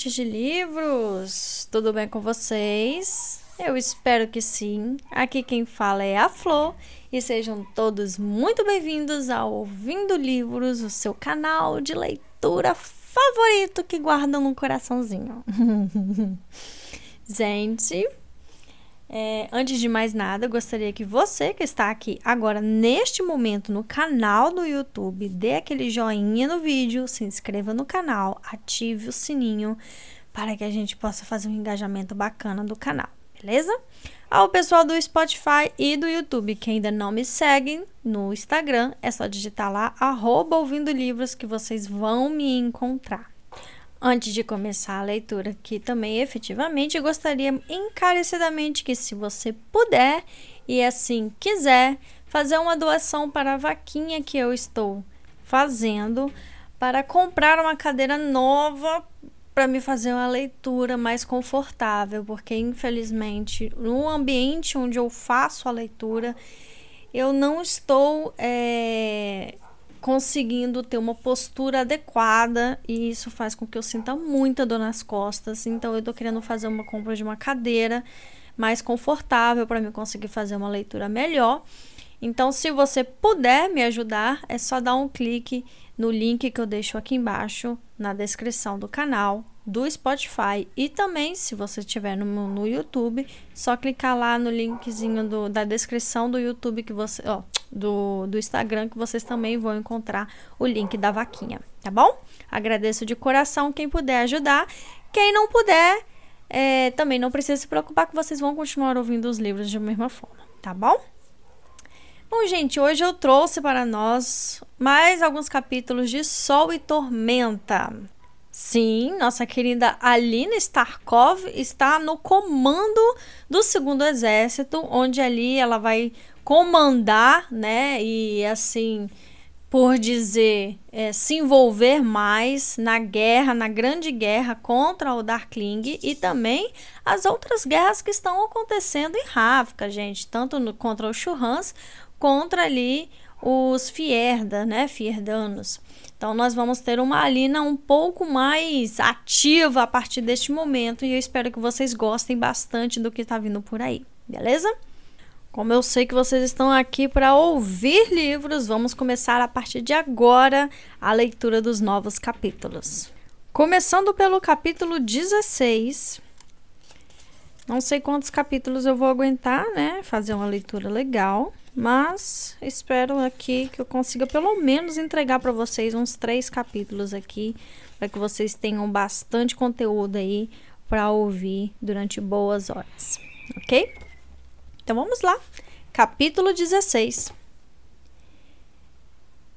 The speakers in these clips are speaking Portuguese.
amantes de livros! Tudo bem com vocês? Eu espero que sim. Aqui quem fala é a Flor e sejam todos muito bem-vindos ao Ouvindo Livros, o seu canal de leitura favorito que guarda no coraçãozinho. Gente, é, antes de mais nada, gostaria que você que está aqui agora, neste momento, no canal do YouTube, dê aquele joinha no vídeo, se inscreva no canal, ative o sininho para que a gente possa fazer um engajamento bacana do canal, beleza? Ao pessoal do Spotify e do YouTube que ainda não me seguem no Instagram, é só digitar lá, ouvindo livros que vocês vão me encontrar. Antes de começar a leitura aqui também, efetivamente, gostaria encarecidamente que, se você puder e assim quiser, fazer uma doação para a vaquinha que eu estou fazendo para comprar uma cadeira nova para me fazer uma leitura mais confortável, porque infelizmente no ambiente onde eu faço a leitura eu não estou é, conseguindo ter uma postura adequada e isso faz com que eu sinta muita dor nas costas. Então eu tô querendo fazer uma compra de uma cadeira mais confortável para me conseguir fazer uma leitura melhor. Então, se você puder me ajudar, é só dar um clique no link que eu deixo aqui embaixo na descrição do canal do Spotify e também, se você estiver no, no YouTube, só clicar lá no linkzinho do, da descrição do YouTube que você, ó, do, do Instagram que vocês também vão encontrar o link da vaquinha, tá bom? Agradeço de coração quem puder ajudar. Quem não puder, é, também não precisa se preocupar que vocês vão continuar ouvindo os livros de mesma forma, tá bom? Bom, gente, hoje eu trouxe para nós mais alguns capítulos de Sol e Tormenta. Sim, nossa querida Alina Starkov está no comando do segundo exército, onde ali ela vai comandar, né? E assim, por dizer, é, se envolver mais na guerra, na grande guerra contra o Darkling e também as outras guerras que estão acontecendo em Ravka, gente, tanto no, contra os Churrans, contra ali os Fierda, né, Fierdanos. Então nós vamos ter uma Alina um pouco mais ativa a partir deste momento e eu espero que vocês gostem bastante do que está vindo por aí, beleza? Como eu sei que vocês estão aqui para ouvir livros, vamos começar a partir de agora a leitura dos novos capítulos. Começando pelo capítulo 16. Não sei quantos capítulos eu vou aguentar, né? Fazer uma leitura legal. Mas espero aqui que eu consiga pelo menos entregar para vocês uns três capítulos aqui, para que vocês tenham bastante conteúdo aí para ouvir durante boas horas, ok? Então vamos lá. Capítulo 16.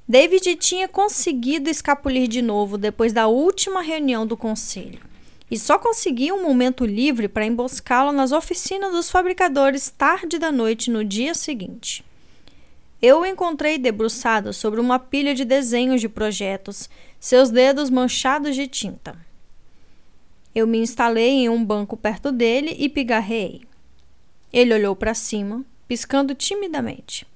David tinha conseguido escapulir de novo depois da última reunião do conselho e só conseguia um momento livre para emboscá-lo nas oficinas dos fabricadores tarde da noite no dia seguinte. Eu o encontrei debruçado sobre uma pilha de desenhos de projetos, seus dedos manchados de tinta. Eu me instalei em um banco perto dele e pigarreei. Ele olhou para cima, piscando timidamente.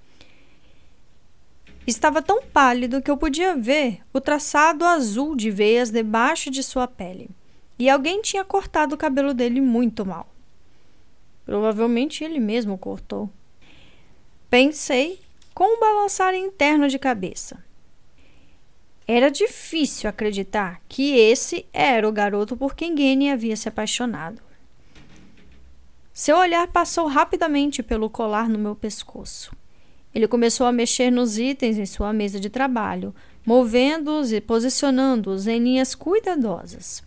Estava tão pálido que eu podia ver o traçado azul de veias debaixo de sua pele. E alguém tinha cortado o cabelo dele muito mal. Provavelmente ele mesmo cortou. Pensei com um balançar interno de cabeça. Era difícil acreditar que esse era o garoto por quem Gene havia se apaixonado. Seu olhar passou rapidamente pelo colar no meu pescoço. Ele começou a mexer nos itens em sua mesa de trabalho, movendo-os e posicionando-os em linhas cuidadosas.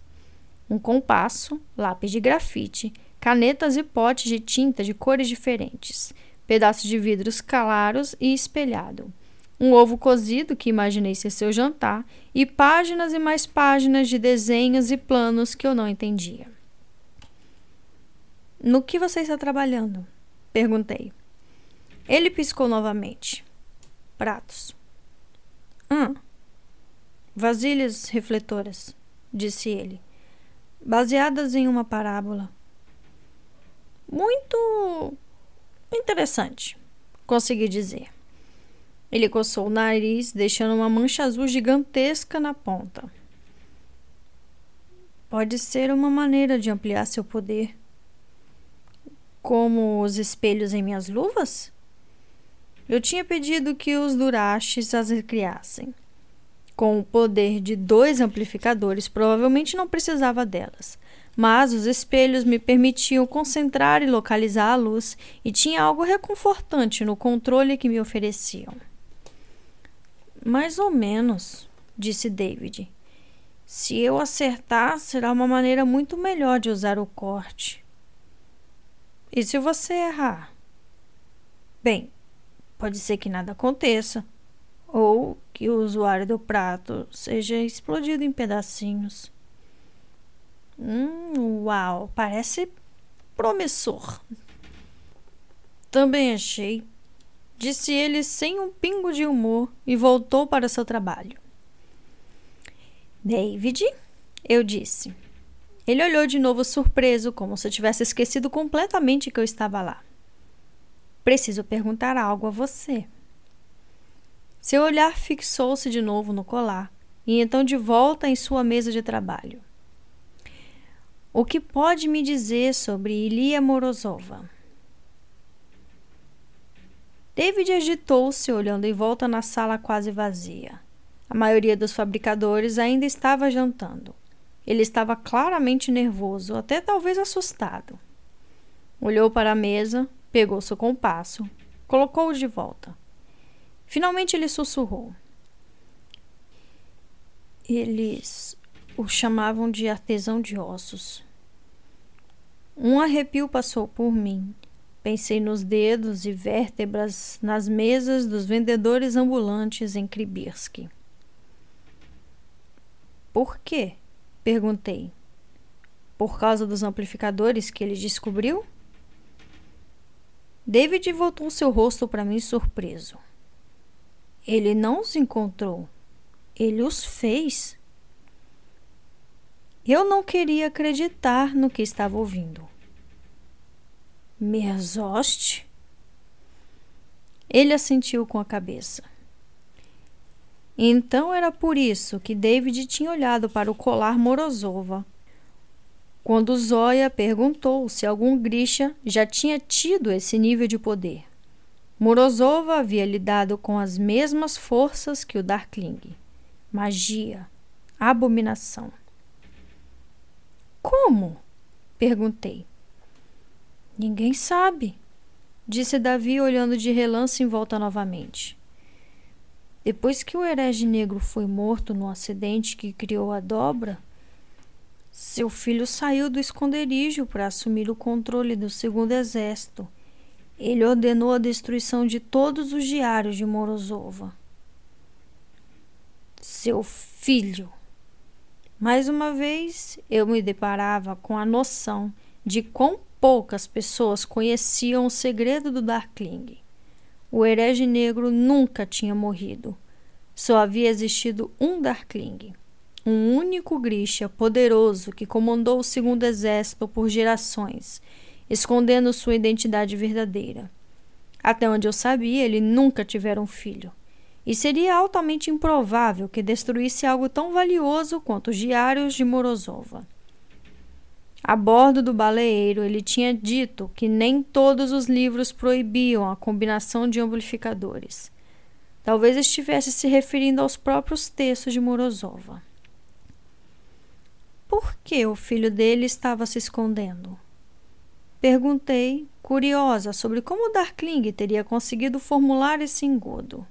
Um compasso, lápis de grafite, canetas e potes de tinta de cores diferentes, pedaços de vidros claros e espelhado, um ovo cozido que imaginei ser seu jantar e páginas e mais páginas de desenhos e planos que eu não entendia. No que você está trabalhando? Perguntei. Ele piscou novamente. Pratos. Ah. Vasilhas refletoras, disse ele, baseadas em uma parábola. Muito interessante, consegui dizer. Ele coçou o nariz, deixando uma mancha azul gigantesca na ponta. Pode ser uma maneira de ampliar seu poder. Como os espelhos em minhas luvas? Eu tinha pedido que os Durashes as recriassem. Com o poder de dois amplificadores, provavelmente não precisava delas, mas os espelhos me permitiam concentrar e localizar a luz, e tinha algo reconfortante no controle que me ofereciam. Mais ou menos, disse David. Se eu acertar, será uma maneira muito melhor de usar o corte. E se você errar? Bem, pode ser que nada aconteça, ou que o usuário do prato seja explodido em pedacinhos. Hum, uau, parece promissor. Também achei, disse ele sem um pingo de humor e voltou para seu trabalho. David, eu disse. Ele olhou de novo surpreso, como se tivesse esquecido completamente que eu estava lá. Preciso perguntar algo a você. Seu olhar fixou-se de novo no colar e então de volta em sua mesa de trabalho. O que pode me dizer sobre Ilia Morozova? David agitou-se, olhando em volta na sala quase vazia. A maioria dos fabricadores ainda estava jantando. Ele estava claramente nervoso, até talvez assustado. Olhou para a mesa, pegou seu compasso, colocou-o de volta. Finalmente ele sussurrou. Eles o chamavam de artesão de ossos. Um arrepio passou por mim. Pensei nos dedos e vértebras nas mesas dos vendedores ambulantes em Kribirsk. Por quê? Perguntei. Por causa dos amplificadores que ele descobriu? David voltou seu rosto para mim surpreso. Ele não os encontrou. Ele os fez. Eu não queria acreditar no que estava ouvindo. Merzost? Ele assentiu com a cabeça. Então era por isso que David tinha olhado para o colar Morozova. Quando Zoya perguntou se algum Grisha já tinha tido esse nível de poder. Morozova havia lidado com as mesmas forças que o Darkling. Magia, abominação. Como? perguntei. Ninguém sabe, disse Davi olhando de relance em volta novamente. Depois que o herege negro foi morto no acidente que criou a dobra, seu filho saiu do esconderijo para assumir o controle do segundo exército. Ele ordenou a destruição de todos os diários de Morozova. Seu filho. Mais uma vez, eu me deparava com a noção de quão poucas pessoas conheciam o segredo do Darkling. O herege negro nunca tinha morrido. Só havia existido um Darkling, um único Grisha poderoso que comandou o segundo exército por gerações, escondendo sua identidade verdadeira. Até onde eu sabia, ele nunca tivera um filho. E seria altamente improvável que destruísse algo tão valioso quanto os diários de Morozova. A bordo do baleeiro, ele tinha dito que nem todos os livros proibiam a combinação de amplificadores. Talvez estivesse se referindo aos próprios textos de Morozova. Por que o filho dele estava se escondendo? Perguntei, curiosa sobre como Darkling teria conseguido formular esse engodo.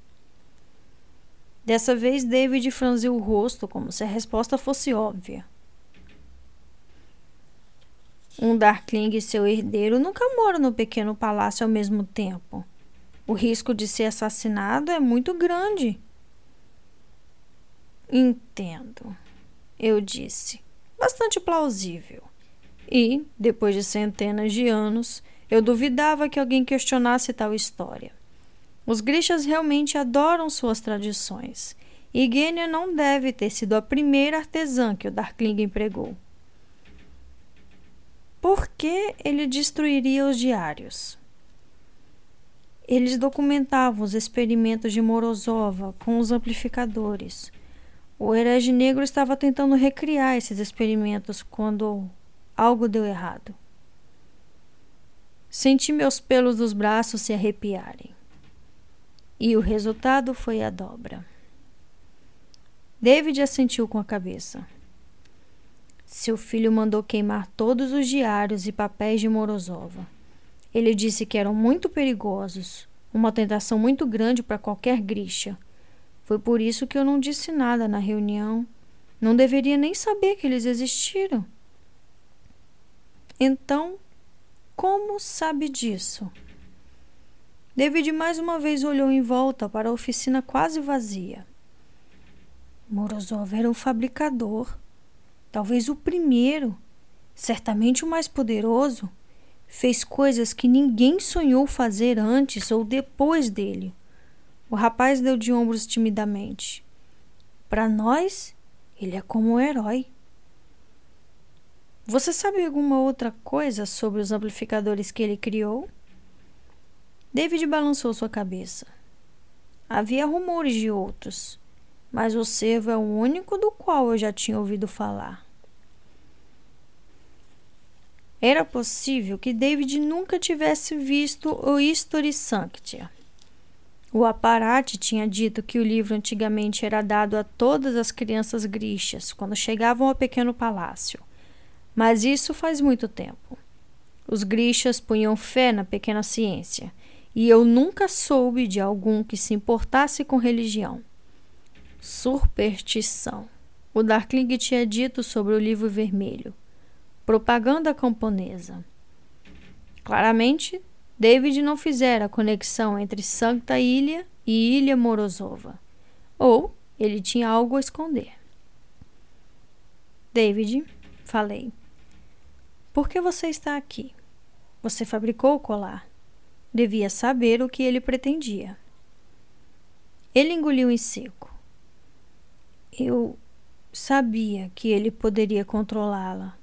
Dessa vez, David franziu o rosto como se a resposta fosse óbvia. Um Darkling e seu herdeiro nunca moram no pequeno palácio ao mesmo tempo. O risco de ser assassinado é muito grande. Entendo, eu disse. Bastante plausível. E, depois de centenas de anos, eu duvidava que alguém questionasse tal história. Os Grishas realmente adoram suas tradições, e Genya não deve ter sido a primeira artesã que o Darkling empregou. Por que ele destruiria os diários? Eles documentavam os experimentos de Morozova com os amplificadores. O herege negro estava tentando recriar esses experimentos quando algo deu errado. Senti meus pelos dos braços se arrepiarem. E o resultado foi a dobra. David assentiu com a cabeça. Seu filho mandou queimar todos os diários e papéis de Morozova. Ele disse que eram muito perigosos, uma tentação muito grande para qualquer grixa. Foi por isso que eu não disse nada na reunião. Não deveria nem saber que eles existiram. Então, como sabe disso? David mais uma vez olhou em volta para a oficina quase vazia. Morozov era um fabricador, talvez o primeiro, certamente o mais poderoso. Fez coisas que ninguém sonhou fazer antes ou depois dele. O rapaz deu de ombros timidamente. Para nós, ele é como um herói. Você sabe alguma outra coisa sobre os amplificadores que ele criou? David balançou sua cabeça. Havia rumores de outros, mas o servo é o único do qual eu já tinha ouvido falar. Era possível que David nunca tivesse visto o History Sanctia. O Aparate tinha dito que o livro antigamente era dado a todas as crianças grixas quando chegavam ao pequeno palácio. Mas isso faz muito tempo. Os grixas punham fé na pequena ciência, e eu nunca soube de algum que se importasse com religião. Superstição. O Darkling tinha dito sobre o livro vermelho. Propaganda camponesa. Claramente, David não fizera a conexão entre Santa Ilha e Ilha Morozova. Ou ele tinha algo a esconder. David, falei. Por que você está aqui? Você fabricou o colar. Devia saber o que ele pretendia. Ele engoliu em seco. Eu sabia que ele poderia controlá-la,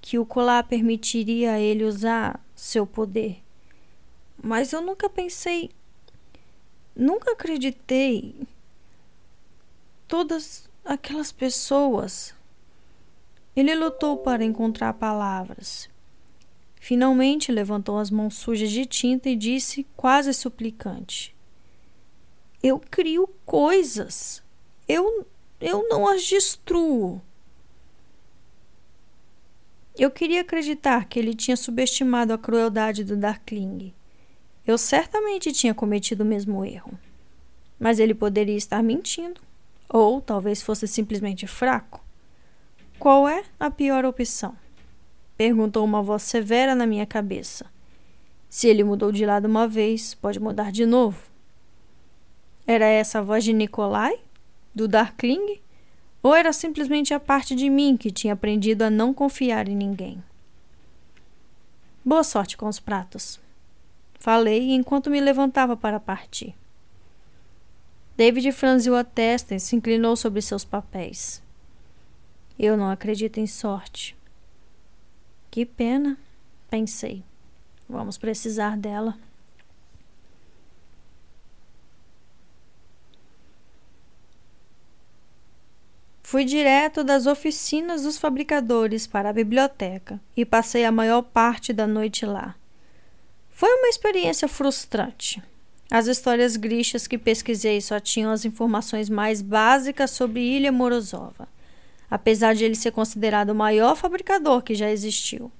que o colar permitiria a ele usar seu poder. Mas eu nunca pensei, nunca acreditei. Todas aquelas pessoas. Ele lutou para encontrar palavras. Finalmente levantou as mãos sujas de tinta e disse, quase suplicante: Eu crio coisas. Eu eu não as destruo. Eu queria acreditar que ele tinha subestimado a crueldade do Darkling. Eu certamente tinha cometido o mesmo erro. Mas ele poderia estar mentindo. Ou talvez fosse simplesmente fraco. Qual é a pior opção? Perguntou uma voz severa na minha cabeça. Se ele mudou de lado uma vez, pode mudar de novo. Era essa a voz de Nikolai? do Darkling? Ou era simplesmente a parte de mim que tinha aprendido a não confiar em ninguém? Boa sorte com os pratos. Falei enquanto me levantava para partir. David franziu a testa e se inclinou sobre seus papéis. Eu não acredito em sorte. Que pena, pensei. Vamos precisar dela. Fui direto das oficinas dos fabricadores para a biblioteca e passei a maior parte da noite lá. Foi uma experiência frustrante. As histórias grixas que pesquisei só tinham as informações mais básicas sobre Ilha Morozova, apesar de ele ser considerado o maior fabricador que já existiu.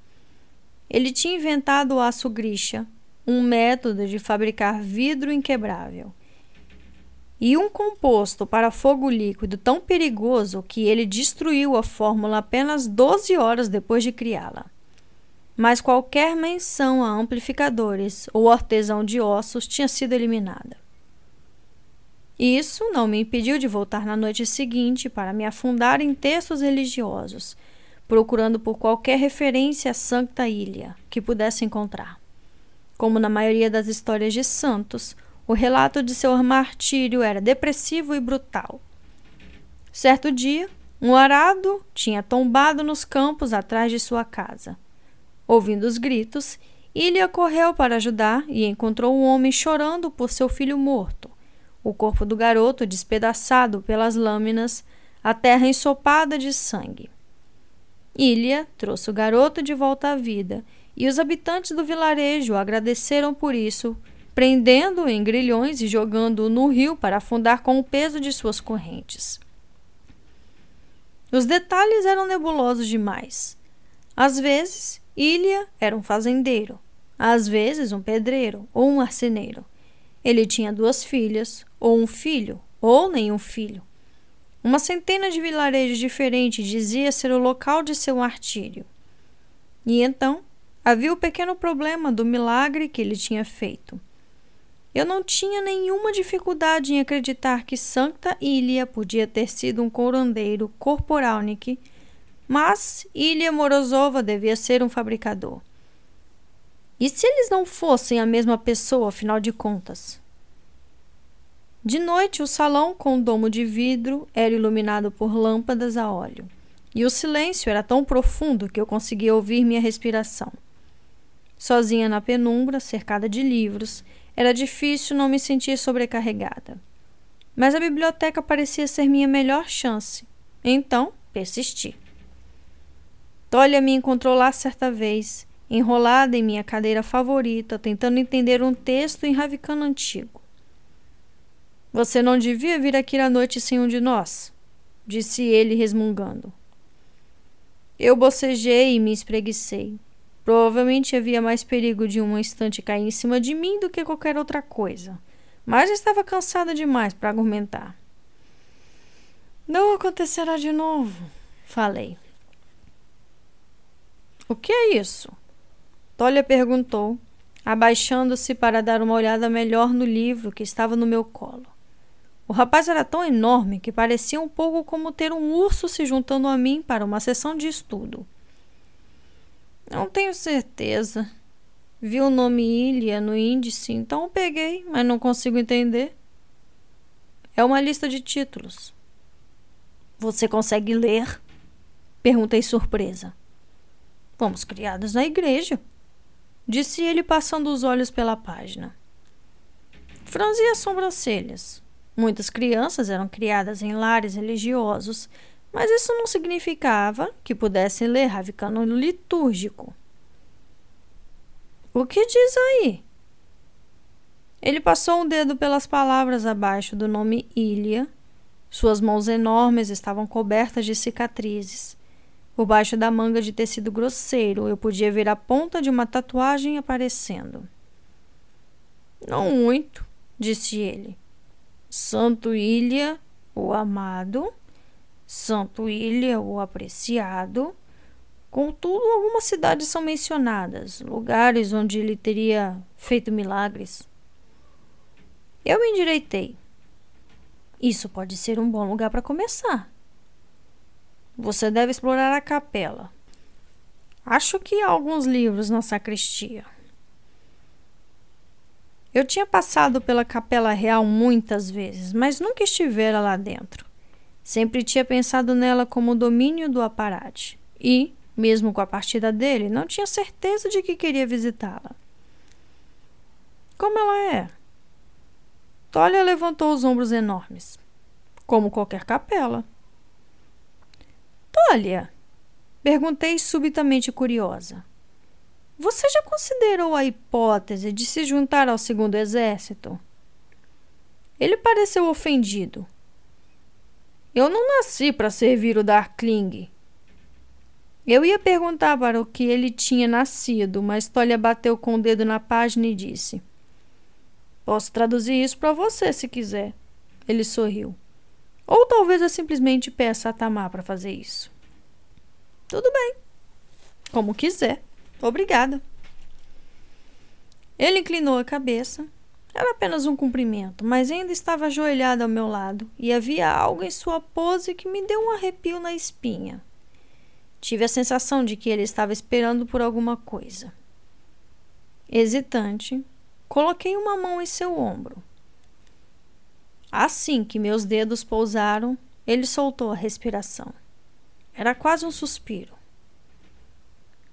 Ele tinha inventado o aço grixa, um método de fabricar vidro inquebrável e um composto para fogo líquido tão perigoso que ele destruiu a fórmula apenas 12 horas depois de criá-la. Mas qualquer menção a amplificadores ou artesão de ossos tinha sido eliminada. Isso não me impediu de voltar na noite seguinte para me afundar em textos religiosos, procurando por qualquer referência a Santa Ilha que pudesse encontrar. Como na maioria das histórias de santos, o relato de seu martírio era depressivo e brutal. Certo dia, um arado tinha tombado nos campos atrás de sua casa. Ouvindo os gritos, Ilha correu para ajudar e encontrou um homem chorando por seu filho morto. O corpo do garoto, despedaçado pelas lâminas, a terra ensopada de sangue. Ilha trouxe o garoto de volta à vida e os habitantes do vilarejo agradeceram por isso, prendendo-o em grilhões e jogando-o no rio para afundar com o peso de suas correntes. Os detalhes eram nebulosos demais. Às vezes, Ilha era um fazendeiro, às vezes um pedreiro ou um marceneiro. Ele tinha duas filhas, ou um filho, ou nenhum filho. Uma centena de vilarejos diferentes dizia ser o local de seu martírio. E então havia o pequeno problema do milagre que ele tinha feito. Eu não tinha nenhuma dificuldade em acreditar que Santa Ilha podia ter sido um curandeiro corporalnik, mas Ilha Morozova devia ser um fabricador. E se eles não fossem a mesma pessoa, afinal de contas? De noite, o salão, com domo de vidro, era iluminado por lâmpadas a óleo, e o silêncio era tão profundo que eu conseguia ouvir minha respiração. Sozinha na penumbra, cercada de livros, era difícil não me sentir sobrecarregada. Mas a biblioteca parecia ser minha melhor chance, então persisti. Tolia me encontrou lá certa vez, enrolada em minha cadeira favorita, tentando entender um texto em ravicano antigo. Você não devia vir aqui à noite sem um de nós, disse ele resmungando. Eu bocejei e me espreguicei. Provavelmente havia mais perigo de uma estante cair em cima de mim do que qualquer outra coisa, mas estava cansada demais para argumentar. Não acontecerá de novo, falei. O que é isso? Tolia perguntou, abaixando-se para dar uma olhada melhor no livro que estava no meu colo. O rapaz era tão enorme que parecia um pouco como ter um urso se juntando a mim para uma sessão de estudo. Não tenho certeza. Vi o nome Ilha no índice, então peguei, mas não consigo entender. É uma lista de títulos. Você consegue ler? Perguntei surpresa. Fomos criados na igreja, disse ele passando os olhos pela página. Franzi as sobrancelhas. Muitas crianças eram criadas em lares religiosos, mas isso não significava que pudessem ler ravicano litúrgico. O que diz aí? Ele passou um dedo pelas palavras abaixo do nome Ilha. Suas mãos enormes estavam cobertas de cicatrizes. Por baixo da manga de tecido grosseiro, eu podia ver a ponta de uma tatuagem aparecendo. Não muito, disse ele. Santo Ilha, o amado, Santo Ilha, o apreciado. Contudo, algumas cidades são mencionadas, lugares onde ele teria feito milagres. Eu me endireitei. Isso pode ser um bom lugar para começar. Você deve explorar a capela. Acho que há alguns livros na sacristia. Eu tinha passado pela Capela Real muitas vezes, mas nunca estivera lá dentro. Sempre tinha pensado nela como domínio do aparate e, mesmo com a partida dele, não tinha certeza de que queria visitá-la. Como ela é? Tolia levantou os ombros enormes. Como qualquer capela. Tolia, perguntei subitamente curiosa. Você já considerou a hipótese de se juntar ao segundo exército? Ele pareceu ofendido. Eu não nasci para servir o Darkling. Eu ia perguntar para o que ele tinha nascido, mas Tolia bateu com o dedo na página e disse: Posso traduzir isso para você se quiser. Ele sorriu. Ou talvez eu simplesmente peça a Tamar para fazer isso. Tudo bem. Como quiser. Obrigada. Ele inclinou a cabeça. Era apenas um cumprimento, mas ainda estava ajoelhado ao meu lado e havia algo em sua pose que me deu um arrepio na espinha. Tive a sensação de que ele estava esperando por alguma coisa. Hesitante, coloquei uma mão em seu ombro. Assim que meus dedos pousaram, ele soltou a respiração. Era quase um suspiro.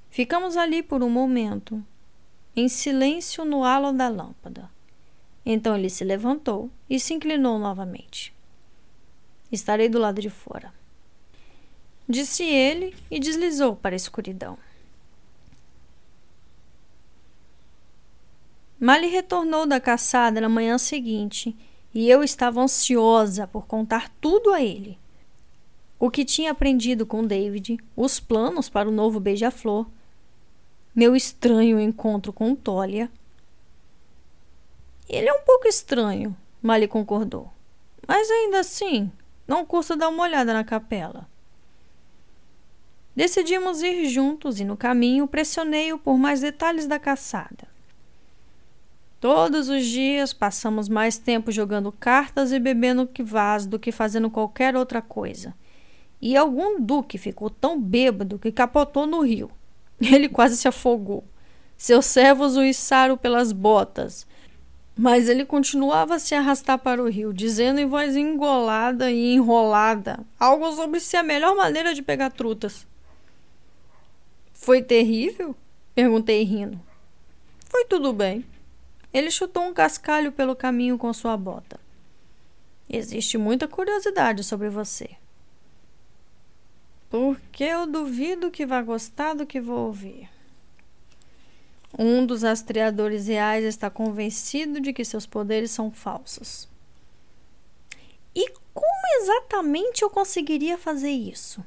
Ficamos ali por um momento, em silêncio no halo da lâmpada. Então ele se levantou e se inclinou novamente. Estarei do lado de fora. disse ele e deslizou para a escuridão. Mali retornou da caçada na manhã seguinte e eu estava ansiosa por contar tudo a ele. O que tinha aprendido com David, os planos para o novo beija-flor, meu estranho encontro com Tolia. Ele é um pouco estranho, Mali concordou. Mas ainda assim, não custa dar uma olhada na capela. Decidimos ir juntos e no caminho pressionei-o por mais detalhes da caçada. Todos os dias passamos mais tempo jogando cartas e bebendo quivás do que fazendo qualquer outra coisa. E algum duque ficou tão bêbado que capotou no rio. Ele quase se afogou. Seus servos o içaram pelas botas. Mas ele continuava a se arrastar para o rio, dizendo em voz engolada e enrolada algo sobre se a melhor maneira de pegar trutas. Foi terrível? Perguntei rindo. Foi tudo bem. Ele chutou um cascalho pelo caminho com sua bota. Existe muita curiosidade sobre você. Porque eu duvido que vá gostar do que vou ouvir. Um dos rastreadores reais está convencido de que seus poderes são falsos. E como exatamente eu conseguiria fazer isso?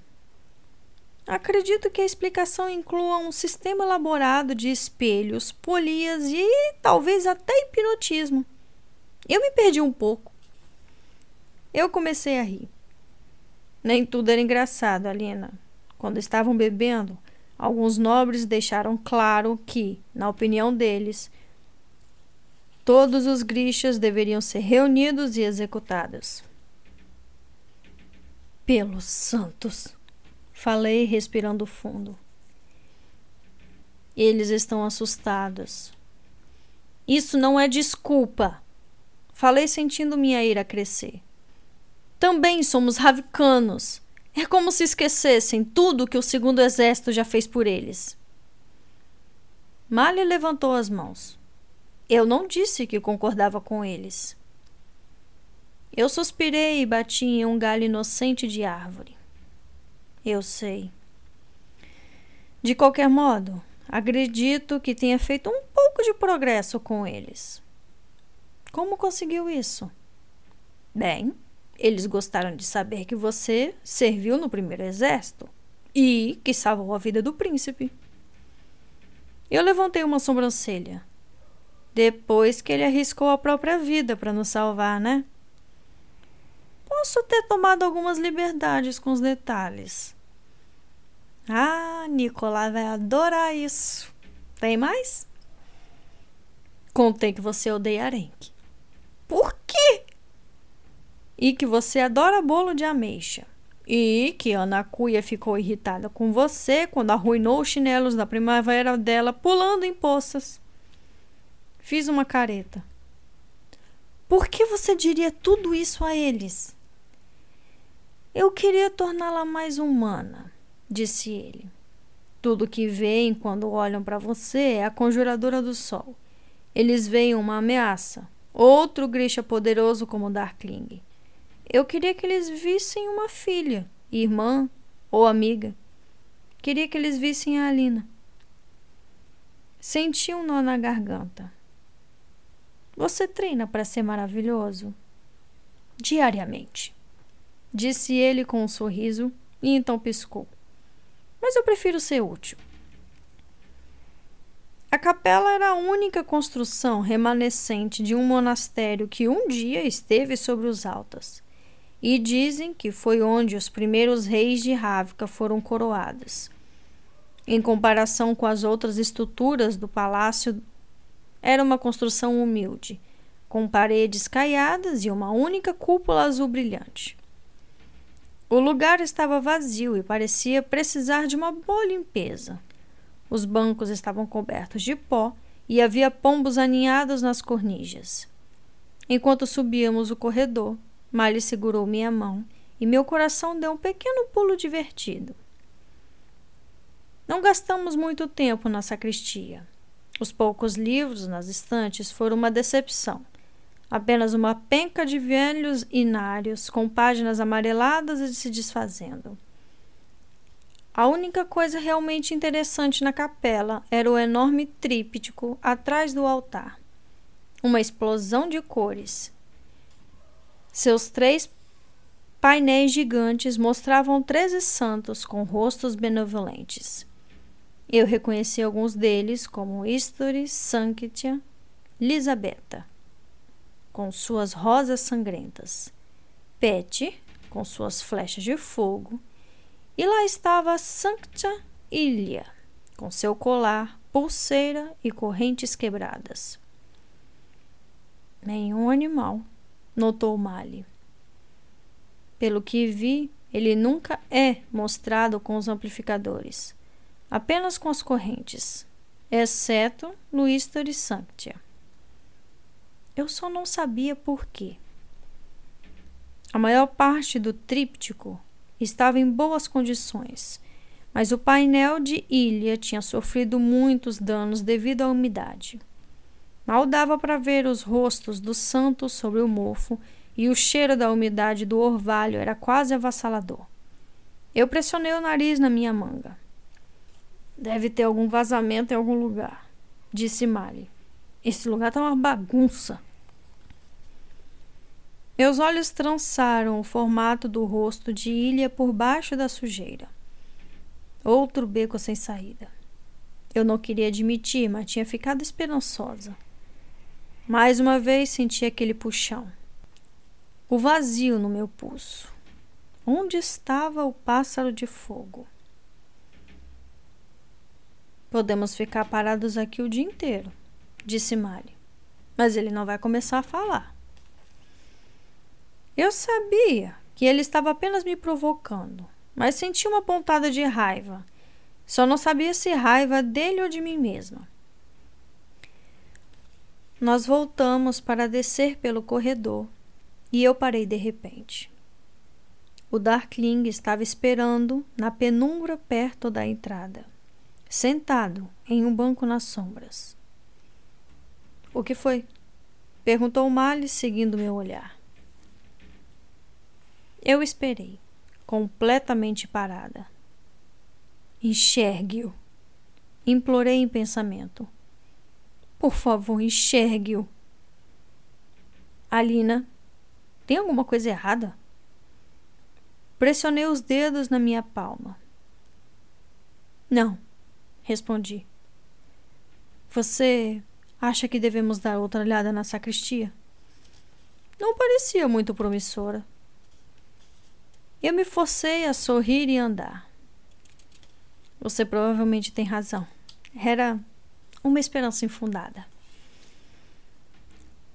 Acredito que a explicação inclua um sistema elaborado de espelhos, polias e talvez até hipnotismo. Eu me perdi um pouco. Eu comecei a rir. Nem tudo era engraçado, Alina. Quando estavam bebendo, alguns nobres deixaram claro que, na opinião deles, todos os grixas deveriam ser reunidos e executados. Pelos santos! Falei respirando fundo. Eles estão assustados. Isso não é desculpa. Falei sentindo minha ira crescer. Também somos ravicanos. É como se esquecessem tudo que o segundo exército já fez por eles. Malha levantou as mãos. Eu não disse que concordava com eles. Eu suspirei e bati em um galho inocente de árvore. Eu sei. De qualquer modo, acredito que tenha feito um pouco de progresso com eles. Como conseguiu isso? Bem, eles gostaram de saber que você serviu no primeiro exército e que salvou a vida do príncipe. Eu levantei uma sobrancelha. Depois que ele arriscou a própria vida para nos salvar, né? Posso ter tomado algumas liberdades com os detalhes. Ah, Nicolás vai adorar isso. Tem mais? Contei que você odeia arenque. Por quê? E que você adora bolo de ameixa. E que Ana Cuia ficou irritada com você quando arruinou os chinelos da primavera dela pulando em poças. Fiz uma careta. Por que você diria tudo isso a eles? Eu queria torná-la mais humana, disse ele. Tudo que veem quando olham para você é a conjuradora do sol. Eles veem uma ameaça, outro Grisha poderoso como Darkling. Eu queria que eles vissem uma filha, irmã ou amiga. Queria que eles vissem a Alina. Senti um nó na garganta. Você treina para ser maravilhoso? Diariamente disse ele com um sorriso e então piscou. Mas eu prefiro ser útil. A capela era a única construção remanescente de um monastério que um dia esteve sobre os altos. E dizem que foi onde os primeiros reis de Rávica foram coroados. Em comparação com as outras estruturas do palácio, era uma construção humilde, com paredes caiadas e uma única cúpula azul brilhante. O lugar estava vazio e parecia precisar de uma boa limpeza. Os bancos estavam cobertos de pó e havia pombos aninhados nas cornijas. Enquanto subíamos o corredor, Miley segurou minha mão e meu coração deu um pequeno pulo divertido. Não gastamos muito tempo na sacristia. Os poucos livros nas estantes foram uma decepção apenas uma penca de velhos inários com páginas amareladas e se desfazendo. A única coisa realmente interessante na capela era o enorme tríptico atrás do altar. Uma explosão de cores. Seus três painéis gigantes mostravam treze santos com rostos benevolentes. Eu reconheci alguns deles como Istori Sanctia Lisabetta, com suas rosas sangrentas, Pet, com suas flechas de fogo, e lá estava Sancta Ilha, com seu colar, pulseira e correntes quebradas. Nenhum animal, notou Mali. Pelo que vi, ele nunca é mostrado com os amplificadores, apenas com as correntes, exceto no History Sanctia. Eu só não sabia por quê. A maior parte do tríptico estava em boas condições, mas o painel de ilha tinha sofrido muitos danos devido à umidade. Mal dava para ver os rostos dos santos sobre o mofo e o cheiro da umidade do orvalho era quase avassalador. Eu pressionei o nariz na minha manga. Deve ter algum vazamento em algum lugar, disse Mali. Esse lugar tá uma bagunça. Meus olhos trançaram o formato do rosto de ilha por baixo da sujeira. Outro beco sem saída. Eu não queria admitir, mas tinha ficado esperançosa. Mais uma vez senti aquele puxão. O vazio no meu pulso. Onde estava o pássaro de fogo? Podemos ficar parados aqui o dia inteiro, disse Mari. Mas ele não vai começar a falar. Eu sabia que ele estava apenas me provocando, mas senti uma pontada de raiva. Só não sabia se raiva dele ou de mim mesma. Nós voltamos para descer pelo corredor e eu parei de repente. O Darkling estava esperando na penumbra perto da entrada, sentado em um banco nas sombras. O que foi? perguntou Mali, seguindo meu olhar. Eu esperei, completamente parada. Enxergue-o. Implorei em pensamento. Por favor, enxergue-o. Alina, tem alguma coisa errada? Pressionei os dedos na minha palma. Não, respondi. Você acha que devemos dar outra olhada na sacristia? Não parecia muito promissora. Eu me forcei a sorrir e andar. Você provavelmente tem razão. Era uma esperança infundada.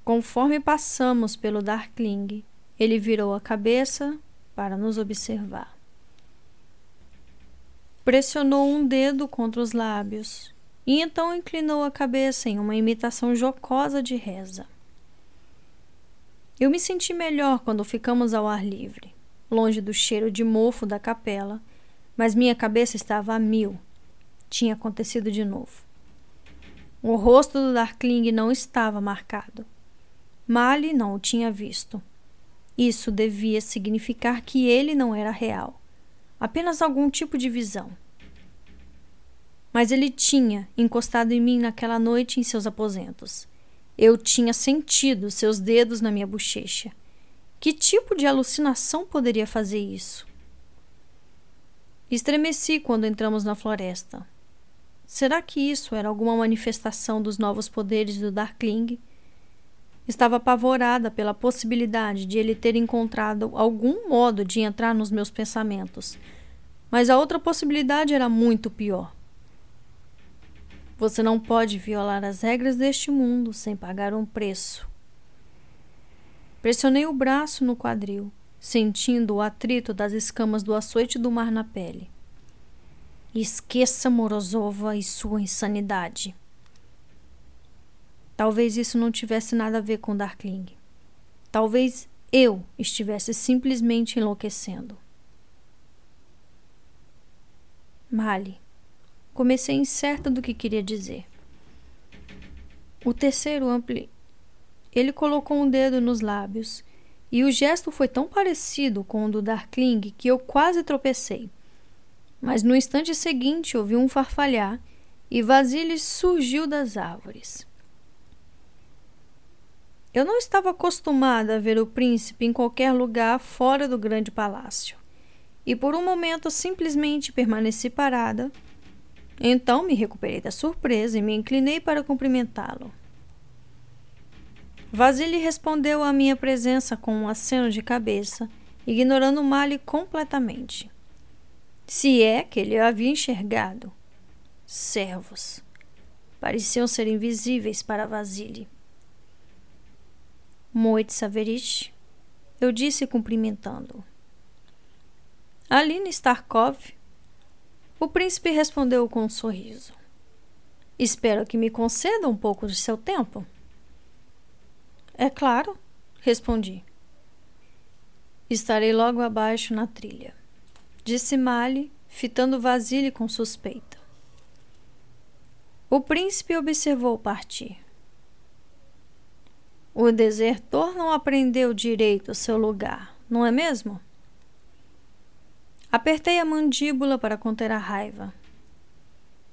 Conforme passamos pelo Darkling, ele virou a cabeça para nos observar. Pressionou um dedo contra os lábios e então inclinou a cabeça em uma imitação jocosa de reza. Eu me senti melhor quando ficamos ao ar livre longe do cheiro de mofo da capela, mas minha cabeça estava a mil. Tinha acontecido de novo. O rosto do Darkling não estava marcado. Mali não o tinha visto. Isso devia significar que ele não era real, apenas algum tipo de visão. Mas ele tinha encostado em mim naquela noite em seus aposentos. Eu tinha sentido seus dedos na minha bochecha que tipo de alucinação poderia fazer isso? Estremeci quando entramos na floresta. Será que isso era alguma manifestação dos novos poderes do Darkling? Estava apavorada pela possibilidade de ele ter encontrado algum modo de entrar nos meus pensamentos. Mas a outra possibilidade era muito pior. Você não pode violar as regras deste mundo sem pagar um preço. Pressionei o braço no quadril, sentindo o atrito das escamas do açoite do mar na pele. Esqueça Morozova e sua insanidade. Talvez isso não tivesse nada a ver com Darkling. Talvez eu estivesse simplesmente enlouquecendo. Mali. Comecei incerta do que queria dizer. O terceiro ampli ele colocou um dedo nos lábios, e o gesto foi tão parecido com o do Darkling que eu quase tropecei. mas no instante seguinte ouvi um farfalhar e Vasily surgiu das árvores. Eu não estava acostumada a ver o príncipe em qualquer lugar fora do grande palácio, e por um momento simplesmente permaneci parada. Então me recuperei da surpresa e me inclinei para cumprimentá-lo. Vasily respondeu à minha presença com um aceno de cabeça, ignorando Mali completamente. Se é que ele havia enxergado. Servos. Pareciam ser invisíveis para Vasily. Moit Saverich, eu disse cumprimentando. Aline Starkov. O príncipe respondeu com um sorriso. Espero que me conceda um pouco de seu tempo. É claro, respondi. Estarei logo abaixo na trilha, disse Mali, fitando Vasile com suspeita. O príncipe observou partir. O desertor não aprendeu direito seu lugar, não é mesmo? Apertei a mandíbula para conter a raiva.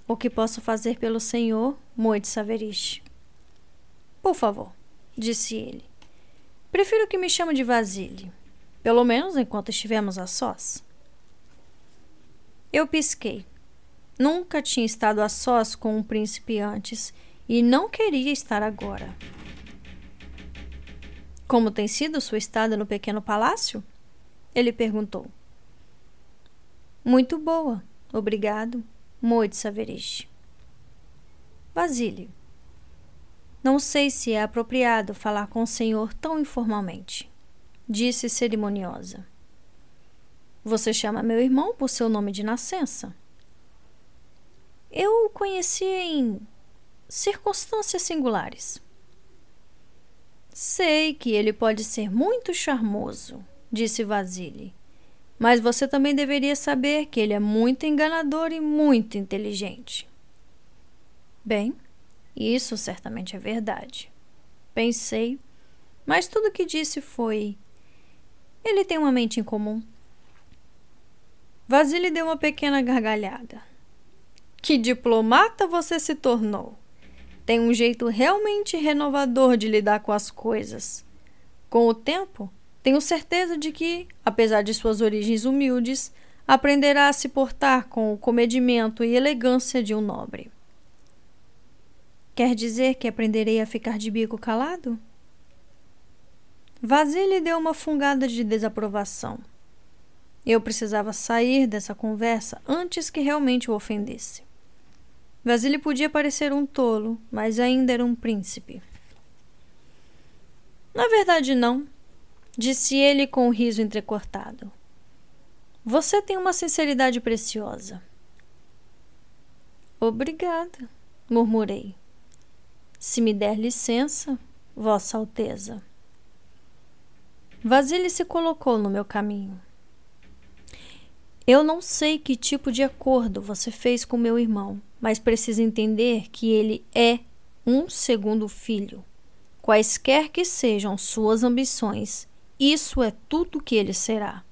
O que posso fazer pelo senhor, Moite Saverich? Por favor disse ele. Prefiro que me chame de Vasile, pelo menos enquanto estivermos a sós. Eu pisquei. Nunca tinha estado a sós com um príncipe antes e não queria estar agora. Como tem sido sua estada no pequeno palácio? Ele perguntou. Muito boa, obrigado, Moide Saverich. Basílio, não sei se é apropriado falar com o senhor tão informalmente, disse cerimoniosa. Você chama meu irmão por seu nome de nascença? Eu o conheci em circunstâncias singulares. Sei que ele pode ser muito charmoso, disse Vasile. Mas você também deveria saber que ele é muito enganador e muito inteligente. Bem, isso certamente é verdade. Pensei, mas tudo que disse foi: Ele tem uma mente em comum. Vasily deu uma pequena gargalhada. Que diplomata você se tornou! Tem um jeito realmente renovador de lidar com as coisas. Com o tempo, tenho certeza de que, apesar de suas origens humildes, aprenderá a se portar com o comedimento e elegância de um nobre. Quer dizer que aprenderei a ficar de bico calado? Vasily deu uma fungada de desaprovação. Eu precisava sair dessa conversa antes que realmente o ofendesse. Vasily podia parecer um tolo, mas ainda era um príncipe. Na verdade, não, disse ele com um riso entrecortado. Você tem uma sinceridade preciosa. Obrigada, murmurei. Se me der licença, Vossa Alteza. Vasile se colocou no meu caminho. Eu não sei que tipo de acordo você fez com meu irmão, mas preciso entender que ele é um segundo filho. Quaisquer que sejam suas ambições, isso é tudo que ele será.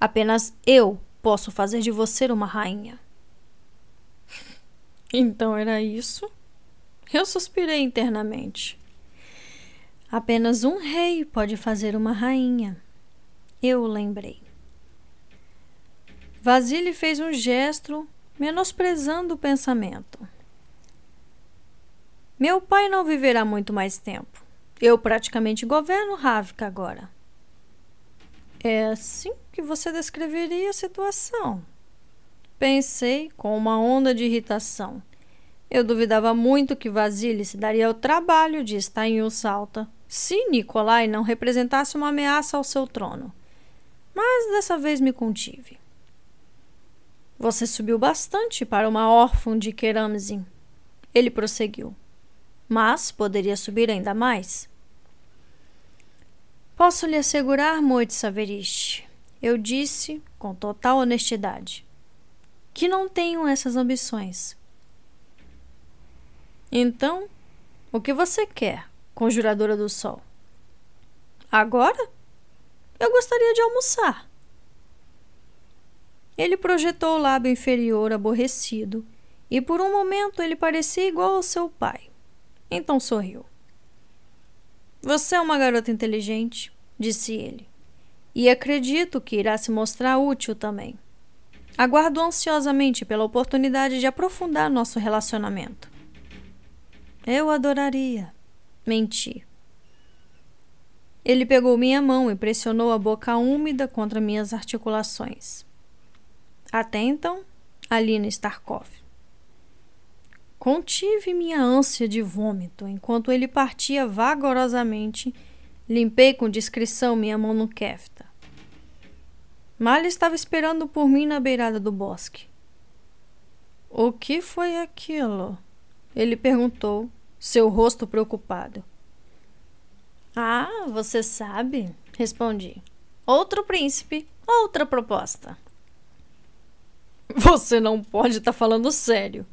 Apenas eu posso fazer de você uma rainha. Então era isso? Eu suspirei internamente. Apenas um rei pode fazer uma rainha. Eu lembrei. Vasile fez um gesto, menosprezando o pensamento. Meu pai não viverá muito mais tempo. Eu praticamente governo Ravka agora. É assim que você descreveria a situação. Pensei com uma onda de irritação. Eu duvidava muito que Vasily se daria o trabalho de estar em Ussalta se Nikolai não representasse uma ameaça ao seu trono. Mas dessa vez me contive. Você subiu bastante para uma órfã de Keramzin. Ele prosseguiu. Mas poderia subir ainda mais. Posso lhe assegurar, Moit Saverich, eu disse com total honestidade, que não tenho essas ambições. Então, o que você quer, conjuradora do sol? Agora? Eu gostaria de almoçar. Ele projetou o lábio inferior aborrecido e por um momento ele parecia igual ao seu pai. Então sorriu. Você é uma garota inteligente, disse ele, e acredito que irá se mostrar útil também. Aguardo ansiosamente pela oportunidade de aprofundar nosso relacionamento. Eu adoraria. Menti. Ele pegou minha mão e pressionou a boca úmida contra minhas articulações. Até então, Alina Starkov. Contive minha ânsia de vômito enquanto ele partia vagarosamente. Limpei com discrição minha mão no kefta. Malha estava esperando por mim na beirada do bosque. O que foi aquilo? Ele perguntou, seu rosto preocupado. Ah, você sabe? Respondi. Outro príncipe, outra proposta. Você não pode estar tá falando sério,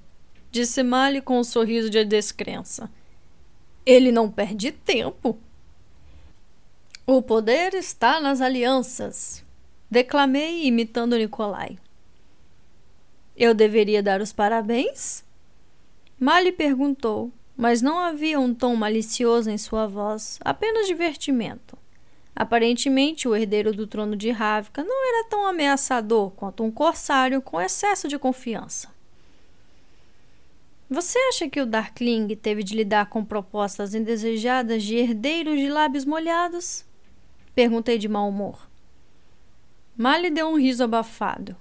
disse Mali com um sorriso de descrença. Ele não perde tempo. O poder está nas alianças, Declamei imitando Nicolai. Eu deveria dar os parabéns? Mali perguntou, mas não havia um tom malicioso em sua voz, apenas divertimento. Aparentemente, o herdeiro do trono de Ravka não era tão ameaçador quanto um corsário com excesso de confiança. Você acha que o Darkling teve de lidar com propostas indesejadas de herdeiros de lábios molhados? Perguntei de mau humor. Mali deu um riso abafado.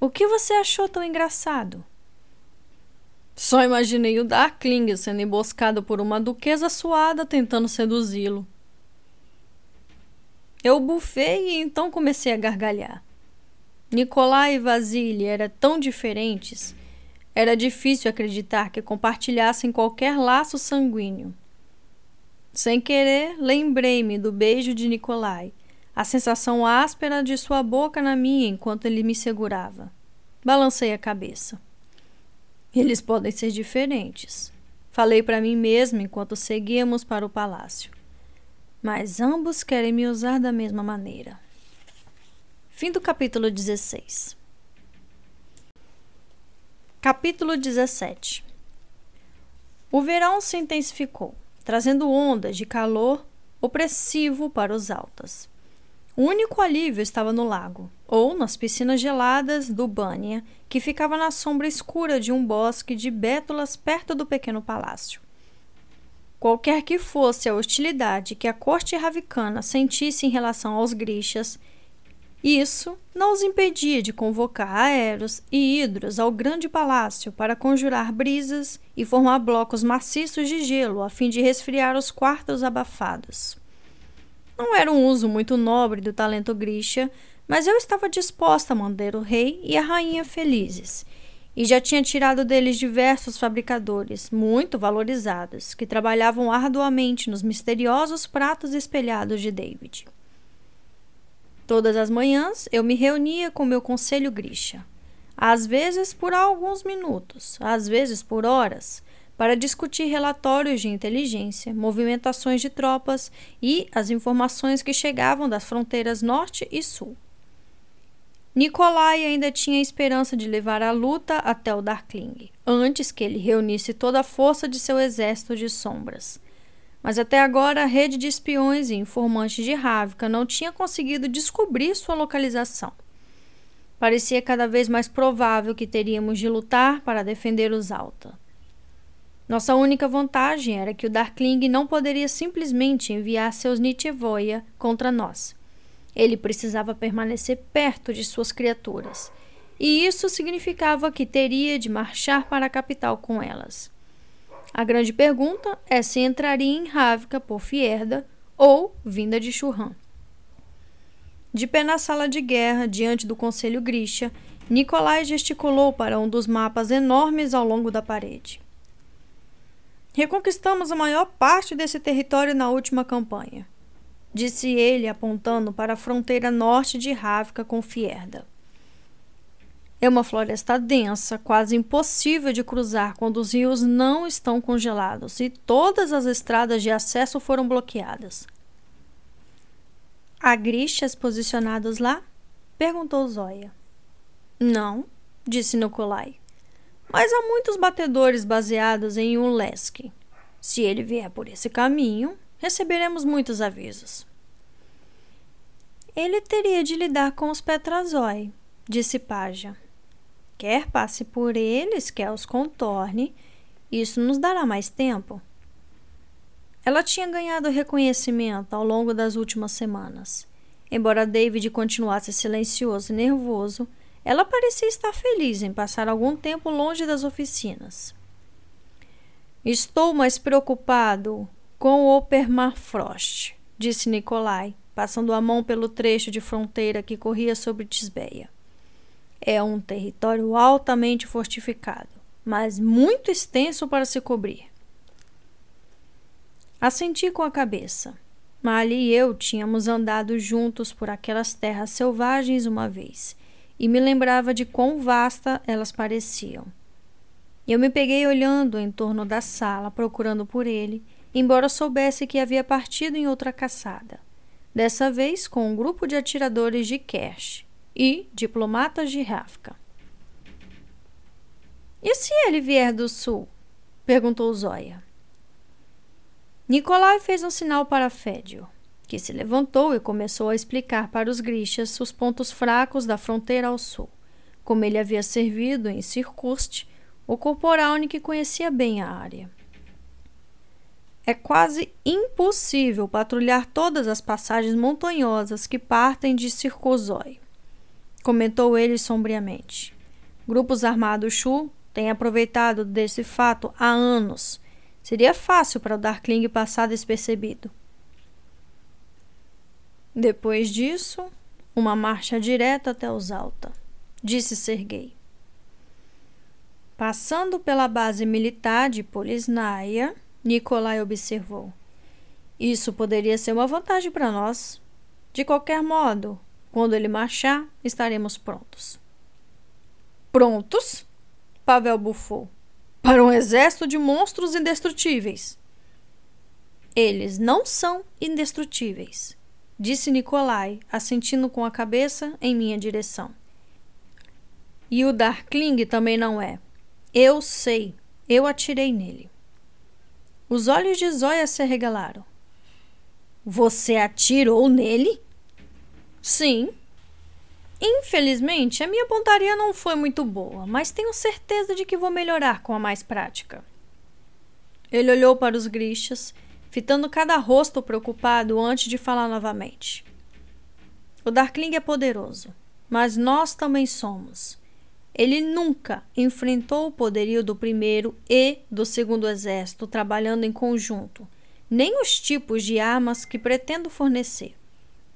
O que você achou tão engraçado? Só imaginei o Darkling sendo emboscado por uma duquesa suada tentando seduzi-lo. Eu bufei e então comecei a gargalhar. Nicolai e Vasily eram tão diferentes. Era difícil acreditar que compartilhassem qualquer laço sanguíneo. Sem querer, lembrei-me do beijo de Nicolai a sensação áspera de sua boca na minha enquanto ele me segurava. Balancei a cabeça. Eles podem ser diferentes. Falei para mim mesma enquanto seguíamos para o palácio. Mas ambos querem me usar da mesma maneira. Fim do capítulo 16. Capítulo 17 O verão se intensificou, trazendo ondas de calor opressivo para os altas. O único alívio estava no lago, ou nas piscinas geladas do Bânia, que ficava na sombra escura de um bosque de bétulas perto do pequeno palácio. Qualquer que fosse a hostilidade que a corte ravicana sentisse em relação aos grixas, isso não os impedia de convocar aeros e hidros ao grande palácio para conjurar brisas e formar blocos maciços de gelo a fim de resfriar os quartos abafados. Não era um uso muito nobre do talento Grisha, mas eu estava disposta a manter o rei e a rainha felizes, e já tinha tirado deles diversos fabricadores, muito valorizados, que trabalhavam arduamente nos misteriosos pratos espelhados de David. Todas as manhãs eu me reunia com meu conselho Grisha, às vezes por alguns minutos, às vezes por horas, para discutir relatórios de inteligência, movimentações de tropas e as informações que chegavam das fronteiras norte e sul. Nikolai ainda tinha esperança de levar a luta até o Darkling, antes que ele reunisse toda a força de seu exército de sombras. Mas até agora a rede de espiões e informantes de Ravka não tinha conseguido descobrir sua localização. Parecia cada vez mais provável que teríamos de lutar para defender os Alta. Nossa única vantagem era que o Darkling não poderia simplesmente enviar seus Nitevoia contra nós. Ele precisava permanecer perto de suas criaturas, e isso significava que teria de marchar para a capital com elas. A grande pergunta é se entraria em Ravka por Fierda ou vinda de Churran. De pé na sala de guerra, diante do conselho Grisha, Nikolai gesticulou para um dos mapas enormes ao longo da parede. Reconquistamos a maior parte desse território na última campanha, disse ele, apontando para a fronteira norte de Ravka com Fierda. É uma floresta densa, quase impossível de cruzar quando os rios não estão congelados e todas as estradas de acesso foram bloqueadas. Há grixas posicionados lá? Perguntou Zóia. Não, disse Nikolai. Mas há muitos batedores baseados em Ulesk. Se ele vier por esse caminho, receberemos muitos avisos. Ele teria de lidar com os Petrazoi, disse Paja. Quer passe por eles, quer os contorne, isso nos dará mais tempo. Ela tinha ganhado reconhecimento ao longo das últimas semanas. Embora David continuasse silencioso e nervoso, ela parecia estar feliz em passar algum tempo longe das oficinas. Estou mais preocupado com o permafrost, disse Nikolai, passando a mão pelo trecho de fronteira que corria sobre Tisbeia. É um território altamente fortificado, mas muito extenso para se cobrir. Assenti com a cabeça. Mali e eu tínhamos andado juntos por aquelas terras selvagens uma vez, e me lembrava de quão vasta elas pareciam. Eu me peguei olhando em torno da sala, procurando por ele, embora soubesse que havia partido em outra caçada, dessa vez com um grupo de atiradores de Kersh e diplomatas de Rafka. E se ele vier do sul? perguntou Zóia. Nicolai fez um sinal para Fédio, que se levantou e começou a explicar para os grixas os pontos fracos da fronteira ao sul, como ele havia servido em Circuste, o corporalne que conhecia bem a área. É quase impossível patrulhar todas as passagens montanhosas que partem de Circozói, comentou ele sombriamente. Grupos armados Shu têm aproveitado desse fato há anos Seria fácil para o Darkling passar despercebido. Depois disso, uma marcha direta até os Alta, disse Sergei. Passando pela base militar de Polisnaia, Nikolai observou. Isso poderia ser uma vantagem para nós. De qualquer modo, quando ele marchar, estaremos prontos. Prontos? Pavel bufou para um exército de monstros indestrutíveis. Eles não são indestrutíveis, disse Nikolai, assentindo com a cabeça em minha direção. E o Darkling também não é. Eu sei, eu atirei nele. Os olhos de Zóia se arregalaram. Você atirou nele? Sim, Infelizmente, a minha pontaria não foi muito boa, mas tenho certeza de que vou melhorar com a mais prática. Ele olhou para os grixas, fitando cada rosto preocupado antes de falar novamente. O Darkling é poderoso, mas nós também somos. Ele nunca enfrentou o poderio do primeiro e do segundo exército trabalhando em conjunto, nem os tipos de armas que pretendo fornecer.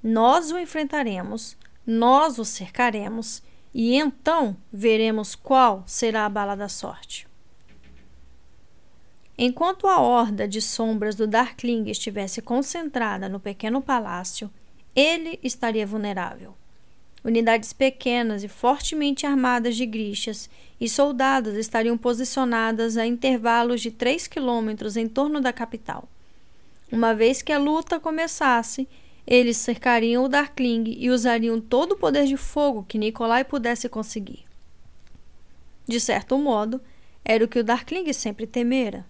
Nós o enfrentaremos nós o cercaremos e então veremos qual será a bala da sorte. Enquanto a horda de sombras do Darkling estivesse concentrada no pequeno palácio, ele estaria vulnerável. Unidades pequenas e fortemente armadas de grixas e soldados estariam posicionadas a intervalos de 3 quilômetros em torno da capital. Uma vez que a luta começasse, eles cercariam o Darkling e usariam todo o poder de fogo que Nikolai pudesse conseguir. De certo modo, era o que o Darkling sempre temera.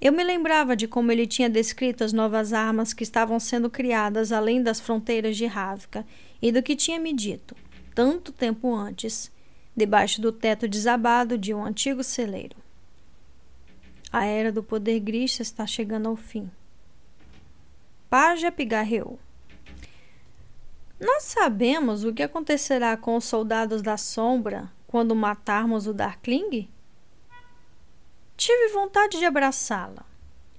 Eu me lembrava de como ele tinha descrito as novas armas que estavam sendo criadas além das fronteiras de Ravka e do que tinha me dito, tanto tempo antes, debaixo do teto desabado de um antigo celeiro. A era do poder Grisha está chegando ao fim. Paja pigarreou. Nós sabemos o que acontecerá com os soldados da sombra quando matarmos o Darkling? Tive vontade de abraçá-la.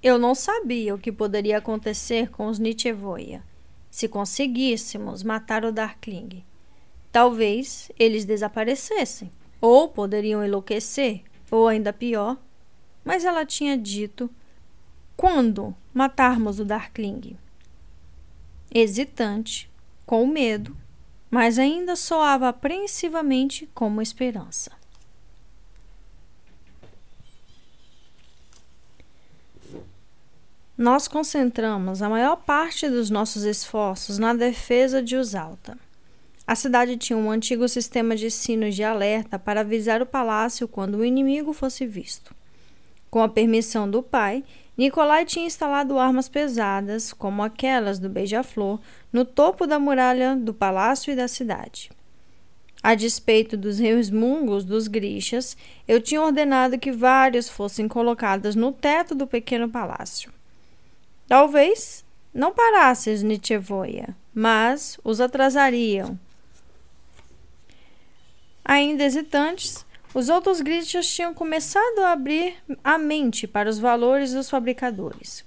Eu não sabia o que poderia acontecer com os Nietzschevoia se conseguíssemos matar o Darkling. Talvez eles desaparecessem, ou poderiam enlouquecer, ou ainda pior. Mas ela tinha dito: quando matarmos o Darkling? Hesitante, com medo, mas ainda soava apreensivamente como esperança. Nós concentramos a maior parte dos nossos esforços na defesa de Usalta. A cidade tinha um antigo sistema de sinos de alerta para avisar o palácio quando o inimigo fosse visto. Com a permissão do pai, Nicolai tinha instalado armas pesadas, como aquelas do Beija-Flor, no topo da muralha do palácio e da cidade. A despeito dos resmungos dos grixas, eu tinha ordenado que vários fossem colocados no teto do pequeno palácio. Talvez não parasse os Nietzschevoia, mas os atrasariam. Ainda hesitantes, os outros grixas tinham começado a abrir a mente para os valores dos fabricadores.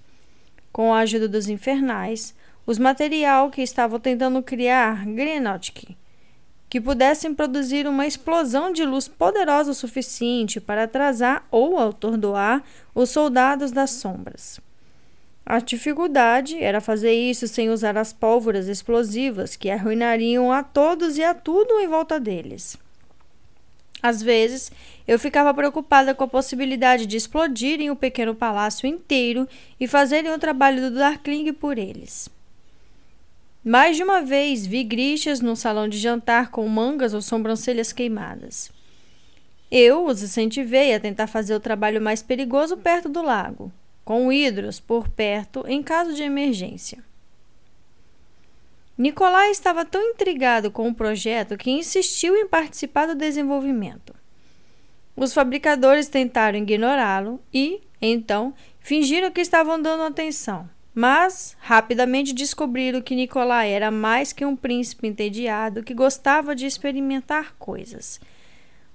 Com a ajuda dos infernais, os material que estavam tentando criar Grenotic, que pudessem produzir uma explosão de luz poderosa o suficiente para atrasar ou atordoar os soldados das sombras. A dificuldade era fazer isso sem usar as pólvoras explosivas que arruinariam a todos e a tudo em volta deles. Às vezes, eu ficava preocupada com a possibilidade de explodirem o pequeno palácio inteiro e fazerem o trabalho do Darkling por eles. Mais de uma vez vi grixas num salão de jantar com mangas ou sobrancelhas queimadas. Eu os incentivei a tentar fazer o trabalho mais perigoso perto do lago, com hidros por perto em caso de emergência. Nicolai estava tão intrigado com o projeto que insistiu em participar do desenvolvimento. Os fabricadores tentaram ignorá-lo e, então, fingiram que estavam dando atenção, mas rapidamente descobriram que Nicolai era mais que um príncipe entediado que gostava de experimentar coisas.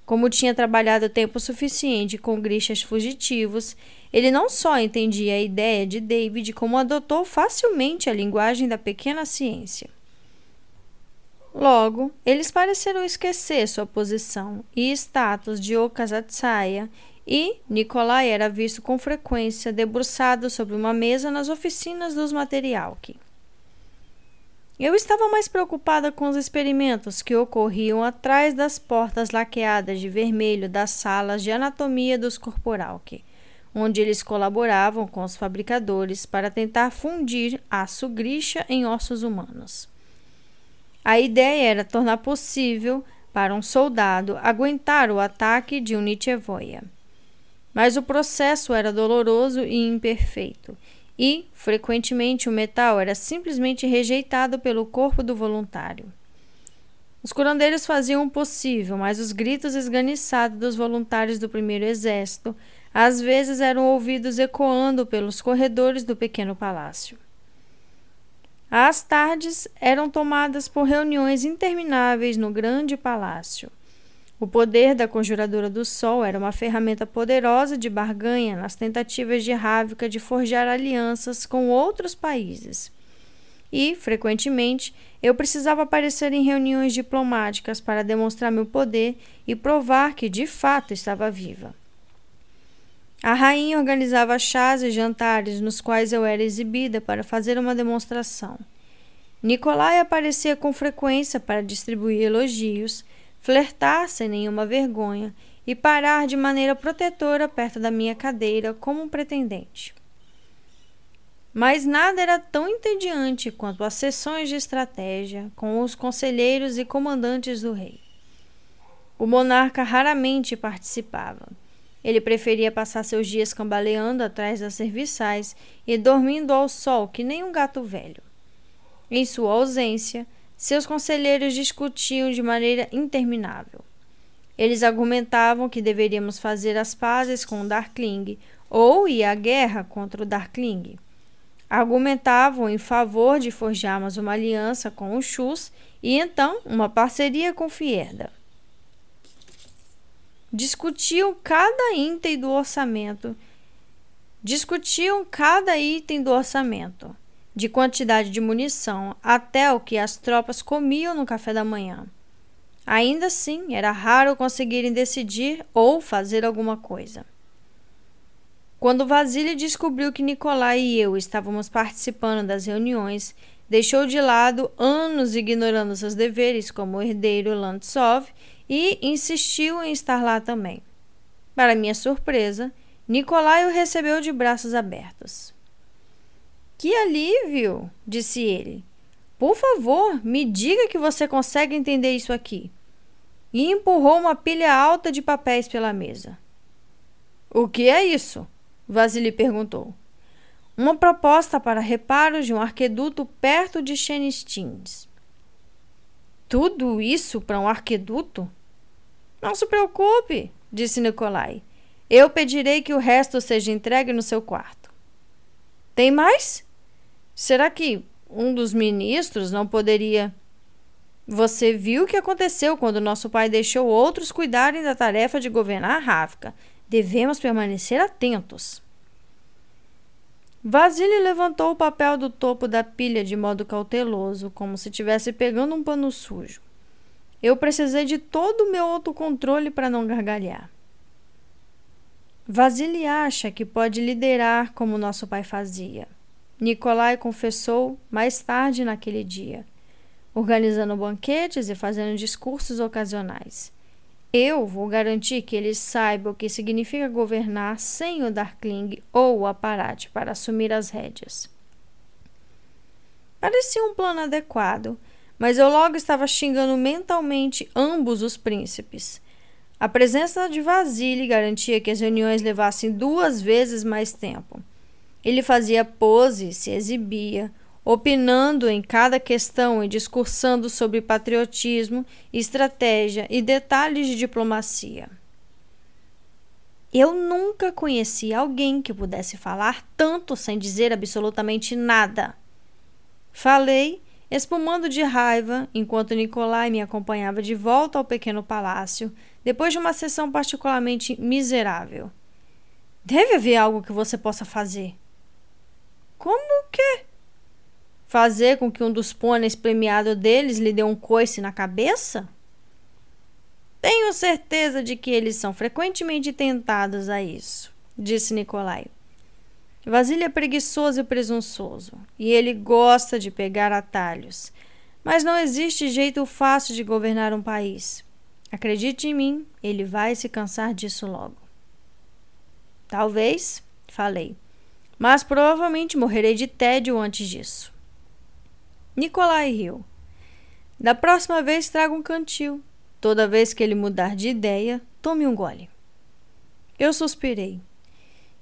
Como tinha trabalhado tempo suficiente com grixas fugitivos, ele não só entendia a ideia de David, como adotou facilmente a linguagem da pequena ciência. Logo, eles pareceram esquecer sua posição e status de Okazatsaya e Nikolai era visto com frequência debruçado sobre uma mesa nas oficinas dos Materialki. Eu estava mais preocupada com os experimentos que ocorriam atrás das portas laqueadas de vermelho das salas de anatomia dos Corporalki, onde eles colaboravam com os fabricadores para tentar fundir aço grixa em ossos humanos. A ideia era tornar possível para um soldado aguentar o ataque de um Nietzschevoia. Mas o processo era doloroso e imperfeito, e, frequentemente, o metal era simplesmente rejeitado pelo corpo do voluntário. Os curandeiros faziam o possível, mas os gritos esganiçados dos voluntários do primeiro exército às vezes eram ouvidos ecoando pelos corredores do pequeno palácio. As tardes eram tomadas por reuniões intermináveis no grande palácio. O poder da Conjuradora do Sol era uma ferramenta poderosa de barganha nas tentativas de Rávica de forjar alianças com outros países. E, frequentemente, eu precisava aparecer em reuniões diplomáticas para demonstrar meu poder e provar que de fato estava viva. A rainha organizava chás e jantares nos quais eu era exibida para fazer uma demonstração. Nicolai aparecia com frequência para distribuir elogios flertar sem nenhuma vergonha e parar de maneira protetora perto da minha cadeira como um pretendente. Mas nada era tão entediante quanto as sessões de estratégia com os conselheiros e comandantes do rei. O monarca raramente participava. Ele preferia passar seus dias cambaleando atrás das serviçais e dormindo ao sol que nem um gato velho. Em sua ausência, seus conselheiros discutiam de maneira interminável. Eles argumentavam que deveríamos fazer as pazes com o Darkling ou ir à guerra contra o Darkling. Argumentavam em favor de forjarmos uma aliança com o Chus e então uma parceria com Fierda. Discutiam cada item do orçamento. Discutiam cada item do orçamento de quantidade de munição até o que as tropas comiam no café da manhã. Ainda assim, era raro conseguirem decidir ou fazer alguma coisa. Quando Vasily descobriu que Nikolai e eu estávamos participando das reuniões, deixou de lado anos ignorando seus deveres como herdeiro Lantsov e insistiu em estar lá também. Para minha surpresa, Nikolai o recebeu de braços abertos. Que alívio! disse ele. Por favor, me diga que você consegue entender isso aqui. E empurrou uma pilha alta de papéis pela mesa. O que é isso? Vasily perguntou. Uma proposta para reparos de um arqueduto perto de Chenistins. Tudo isso para um arqueduto? Não se preocupe, disse Nikolai. Eu pedirei que o resto seja entregue no seu quarto. Tem mais? Será que um dos ministros não poderia. Você viu o que aconteceu quando nosso pai deixou outros cuidarem da tarefa de governar a Ráfica. Devemos permanecer atentos. Vasily levantou o papel do topo da pilha de modo cauteloso, como se estivesse pegando um pano sujo. Eu precisei de todo o meu autocontrole para não gargalhar. Vasily acha que pode liderar como nosso pai fazia. Nicolai confessou mais tarde naquele dia, organizando banquetes e fazendo discursos ocasionais. Eu vou garantir que ele saiba o que significa governar sem o Darkling ou o Aparate para assumir as rédeas. Parecia um plano adequado, mas eu logo estava xingando mentalmente ambos os príncipes. A presença de Vasily garantia que as reuniões levassem duas vezes mais tempo. Ele fazia pose, se exibia, opinando em cada questão e discursando sobre patriotismo, estratégia e detalhes de diplomacia. Eu nunca conheci alguém que pudesse falar tanto sem dizer absolutamente nada. Falei, espumando de raiva, enquanto Nicolai me acompanhava de volta ao pequeno palácio, depois de uma sessão particularmente miserável. Deve haver algo que você possa fazer. Como que? Fazer com que um dos pôneis premiados deles lhe dê um coice na cabeça? Tenho certeza de que eles são frequentemente tentados a isso, disse Nicolai. Vasília é preguiçoso e presunçoso, e ele gosta de pegar atalhos. Mas não existe jeito fácil de governar um país. Acredite em mim, ele vai se cansar disso logo. Talvez, falei mas provavelmente morrerei de tédio antes disso. Nicolai riu. Da próxima vez traga um cantil. Toda vez que ele mudar de ideia, tome um gole. Eu suspirei.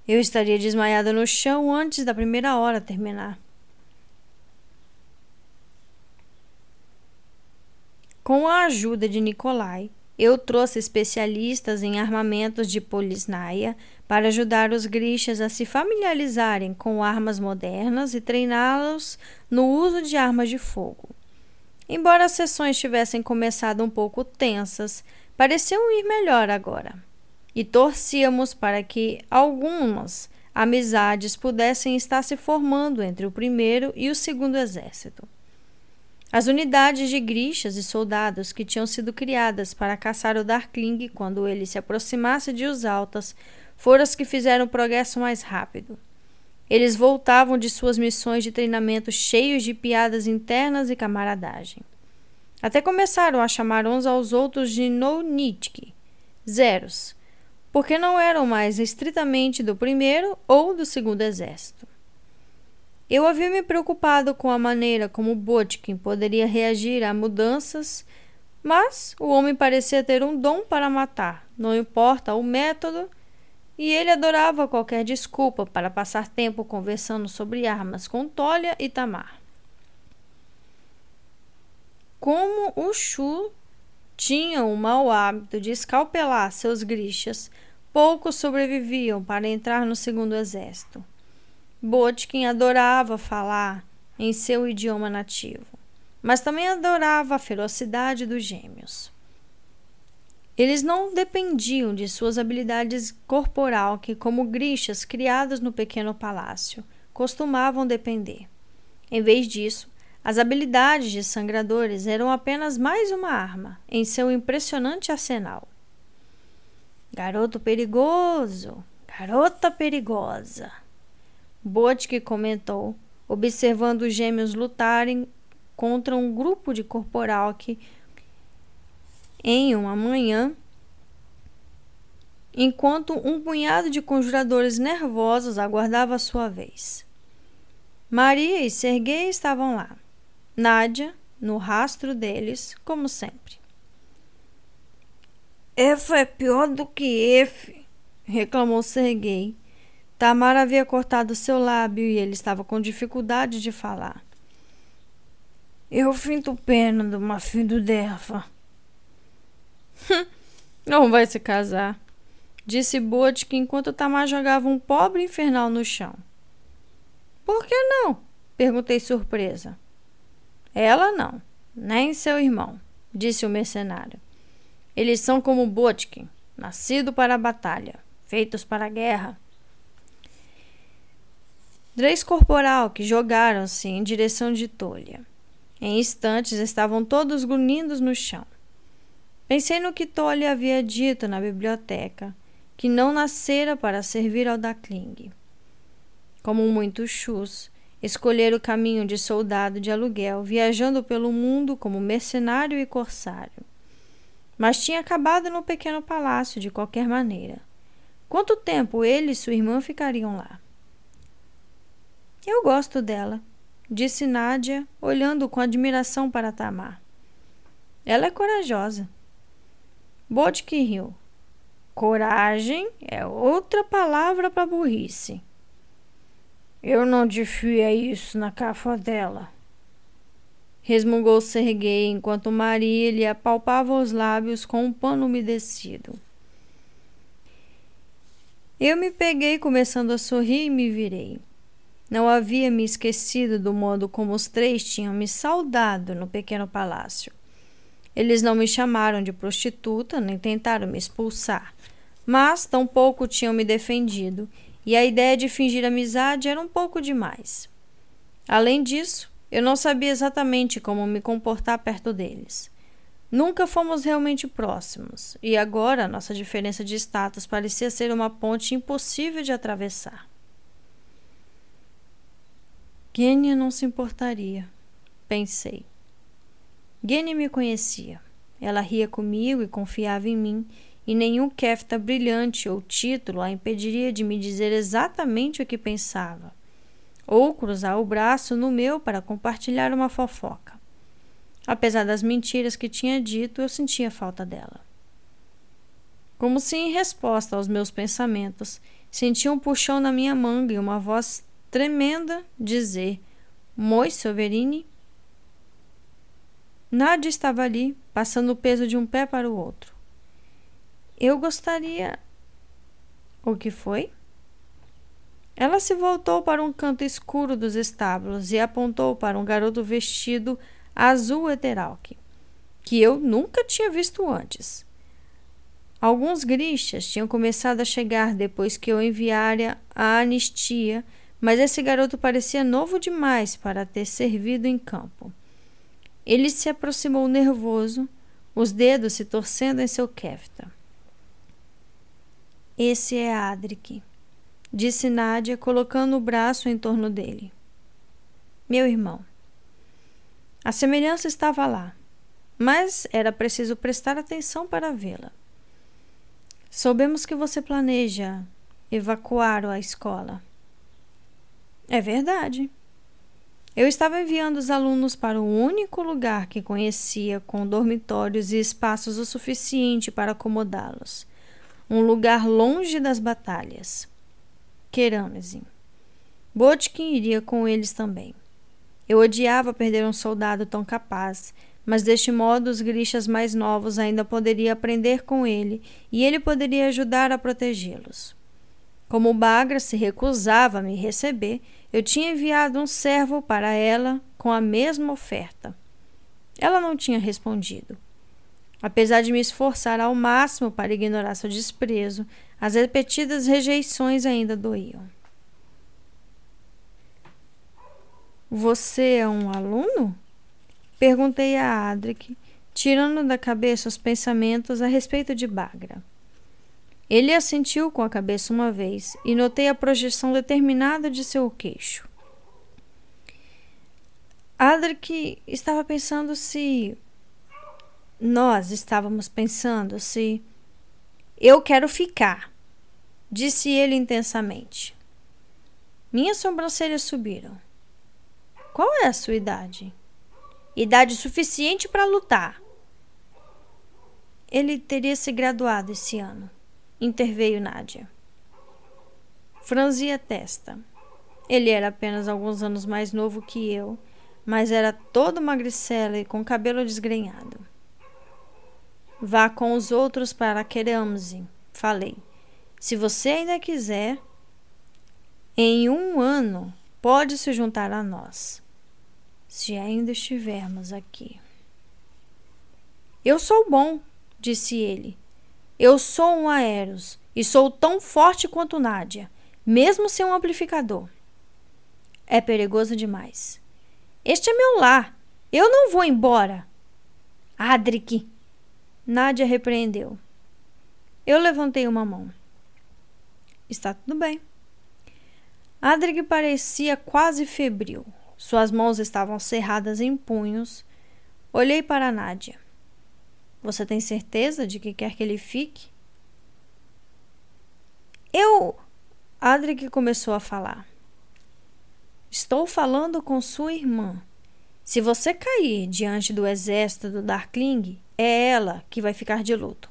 Eu estaria desmaiada no chão antes da primeira hora terminar. Com a ajuda de Nicolai, eu trouxe especialistas em armamentos de polisnaia para ajudar os grixas a se familiarizarem com armas modernas e treiná-los no uso de armas de fogo. Embora as sessões tivessem começado um pouco tensas, pareciam ir melhor agora. E torcíamos para que algumas amizades pudessem estar se formando entre o primeiro e o segundo exército. As unidades de grixas e soldados que tinham sido criadas para caçar o Darkling quando ele se aproximasse de Os Altas foram as que fizeram o progresso mais rápido. Eles voltavam de suas missões de treinamento cheios de piadas internas e camaradagem. Até começaram a chamar uns aos outros de Nounitki, zeros, porque não eram mais estritamente do primeiro ou do segundo exército. Eu havia me preocupado com a maneira como Botkin poderia reagir a mudanças, mas o homem parecia ter um dom para matar, não importa o método, e ele adorava qualquer desculpa para passar tempo conversando sobre armas com Tolia e Tamar. Como o Shu tinha o mau hábito de escalpelar seus grixas, poucos sobreviviam para entrar no segundo exército. Botkin adorava falar em seu idioma nativo, mas também adorava a ferocidade dos gêmeos. Eles não dependiam de suas habilidades corporal, que, como grixas criadas no pequeno palácio, costumavam depender. Em vez disso, as habilidades de sangradores eram apenas mais uma arma em seu impressionante arsenal. Garoto perigoso, garota perigosa. Botke comentou, observando os gêmeos lutarem contra um grupo de corporal que, em uma manhã, enquanto um punhado de conjuradores nervosos aguardava sua vez. Maria e Serguei estavam lá. Nádia, no rastro deles, como sempre. F é pior do que F, reclamou Serguei. Tamar havia cortado seu lábio e ele estava com dificuldade de falar. Eu finto pena de uma filha dela. Não vai se casar, disse Bote enquanto Tamar jogava um pobre infernal no chão. Por que não? perguntei surpresa. Ela não, nem seu irmão, disse o mercenário. Eles são como Botkin, nascido para a batalha, feitos para a guerra. Três corporal que jogaram-se em direção de Tolha. Em instantes estavam todos grunhindo no chão. Pensei no que Tolha havia dito na biblioteca, que não nascera para servir ao Dakling. Como muitos chus, escolher o caminho de soldado de aluguel, viajando pelo mundo como mercenário e corsário mas tinha acabado no pequeno palácio de qualquer maneira. Quanto tempo ele e sua irmã ficariam lá? Eu gosto dela, disse Nádia, olhando com admiração para Tamar. Ela é corajosa. Bodke riu. Coragem é outra palavra para burrice. Eu não difia isso na cafa dela resmungou Serguei enquanto Maria lhe apalpava os lábios com um pano umedecido. Eu me peguei começando a sorrir e me virei. Não havia me esquecido do modo como os três tinham me saudado no pequeno palácio. Eles não me chamaram de prostituta nem tentaram me expulsar, mas tampouco tinham me defendido, e a ideia de fingir amizade era um pouco demais. Além disso, eu não sabia exatamente como me comportar perto deles. Nunca fomos realmente próximos, e agora nossa diferença de status parecia ser uma ponte impossível de atravessar. Gênia não se importaria, pensei. Gênia me conhecia. Ela ria comigo e confiava em mim, e nenhum kefta brilhante ou título a impediria de me dizer exatamente o que pensava ou cruzar o braço no meu para compartilhar uma fofoca. Apesar das mentiras que tinha dito, eu sentia falta dela. Como se em resposta aos meus pensamentos, sentia um puxão na minha manga e uma voz tremenda dizer: Moi Soverini? Nádia estava ali, passando o peso de um pé para o outro. Eu gostaria. O que foi? Ela se voltou para um canto escuro dos estábulos e apontou para um garoto vestido azul eteralque, que eu nunca tinha visto antes. Alguns grixas tinham começado a chegar depois que eu enviara a anistia, mas esse garoto parecia novo demais para ter servido em campo. Ele se aproximou nervoso, os dedos se torcendo em seu kefta. Esse é Adric disse Nádia, colocando o braço em torno dele. Meu irmão. A semelhança estava lá, mas era preciso prestar atenção para vê-la. Soubemos que você planeja evacuar a escola. É verdade. Eu estava enviando os alunos para o único lugar que conhecia com dormitórios e espaços o suficiente para acomodá-los. Um lugar longe das batalhas. Keramezin. Botkin iria com eles também. Eu odiava perder um soldado tão capaz, mas deste modo os grixas mais novos ainda poderiam aprender com ele e ele poderia ajudar a protegê-los. Como Bagra se recusava a me receber, eu tinha enviado um servo para ela com a mesma oferta. Ela não tinha respondido. Apesar de me esforçar ao máximo para ignorar seu desprezo, as repetidas rejeições ainda doíam. Você é um aluno? Perguntei a Adric, tirando da cabeça os pensamentos a respeito de Bagra. Ele assentiu com a cabeça uma vez e notei a projeção determinada de seu queixo. Adric estava pensando se. Nós estávamos pensando se. Eu quero ficar, disse ele intensamente. Minhas sobrancelhas subiram. Qual é a sua idade? idade suficiente para lutar. Ele teria se graduado esse ano, interveio Nádia. Franzia a testa. Ele era apenas alguns anos mais novo que eu, mas era todo magricela e com cabelo desgrenhado. Vá com os outros para Queremse, falei. Se você ainda quiser, em um ano pode se juntar a nós, se ainda estivermos aqui. Eu sou bom, disse ele. Eu sou um Aeros e sou tão forte quanto Nádia, mesmo sem um amplificador. É perigoso demais. Este é meu lar. Eu não vou embora. Adric. Nádia repreendeu. Eu levantei uma mão. Está tudo bem. Adric parecia quase febril. Suas mãos estavam cerradas em punhos. Olhei para Nádia. Você tem certeza de que quer que ele fique? Eu. Adric começou a falar. Estou falando com sua irmã. Se você cair diante do exército do Darkling, é ela que vai ficar de luto.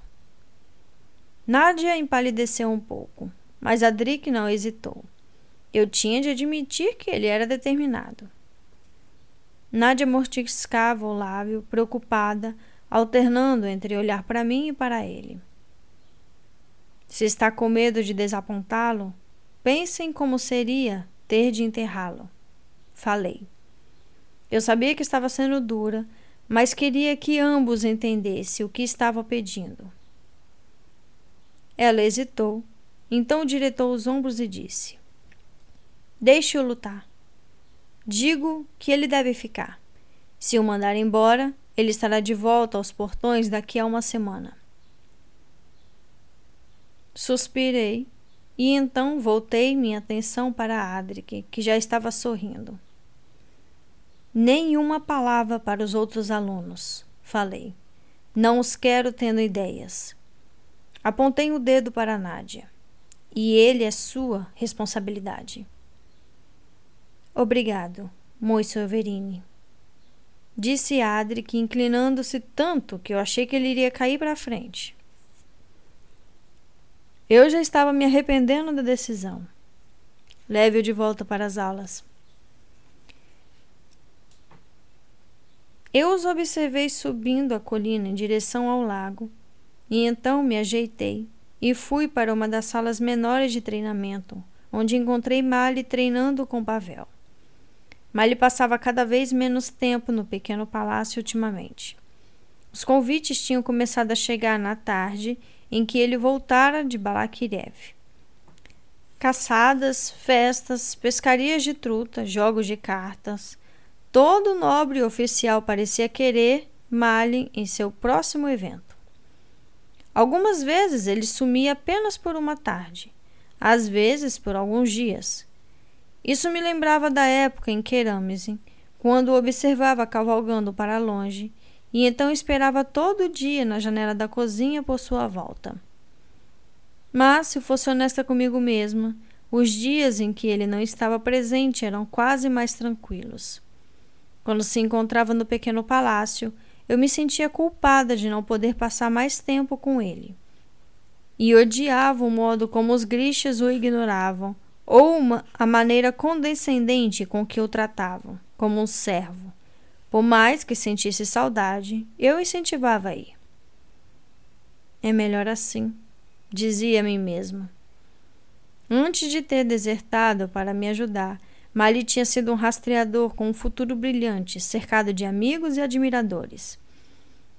Nádia empalideceu um pouco, mas Adric não hesitou. Eu tinha de admitir que ele era determinado. Nádia mortificava o lábio, preocupada, alternando entre olhar para mim e para ele. Se está com medo de desapontá-lo, pense em como seria ter de enterrá-lo. Falei. Eu sabia que estava sendo dura, mas queria que ambos entendessem o que estava pedindo. Ela hesitou, então diretou os ombros e disse: Deixe-o lutar. Digo que ele deve ficar. Se o mandar embora, ele estará de volta aos portões daqui a uma semana. Suspirei e então voltei minha atenção para Adric, que já estava sorrindo. Nenhuma palavra para os outros alunos, falei. Não os quero tendo ideias. Apontei o dedo para Nádia. E ele é sua responsabilidade. Obrigado, Moço Everine. Disse Adric, inclinando-se tanto que eu achei que ele iria cair para frente. Eu já estava me arrependendo da decisão. Leve-o de volta para as aulas. Eu os observei subindo a colina em direção ao lago, e então me ajeitei e fui para uma das salas menores de treinamento, onde encontrei Mali treinando com Pavel. Mali passava cada vez menos tempo no pequeno palácio ultimamente. Os convites tinham começado a chegar na tarde em que ele voltara de Balakirev. Caçadas, festas, pescarias de truta, jogos de cartas. Todo nobre oficial parecia querer Malin em seu próximo evento. Algumas vezes ele sumia apenas por uma tarde, às vezes por alguns dias, isso me lembrava da época em Querâmese, quando o observava cavalgando para longe, e então esperava todo dia na janela da cozinha por sua volta. Mas, se fosse honesta comigo mesma, os dias em que ele não estava presente eram quase mais tranquilos. Quando se encontrava no pequeno palácio, eu me sentia culpada de não poder passar mais tempo com ele. E odiava o modo como os grixas o ignoravam, ou uma, a maneira condescendente com que o tratavam, como um servo. Por mais que sentisse saudade, eu incentivava a ir. É melhor assim, dizia a mim mesma. Antes de ter desertado para me ajudar, Mali tinha sido um rastreador com um futuro brilhante, cercado de amigos e admiradores.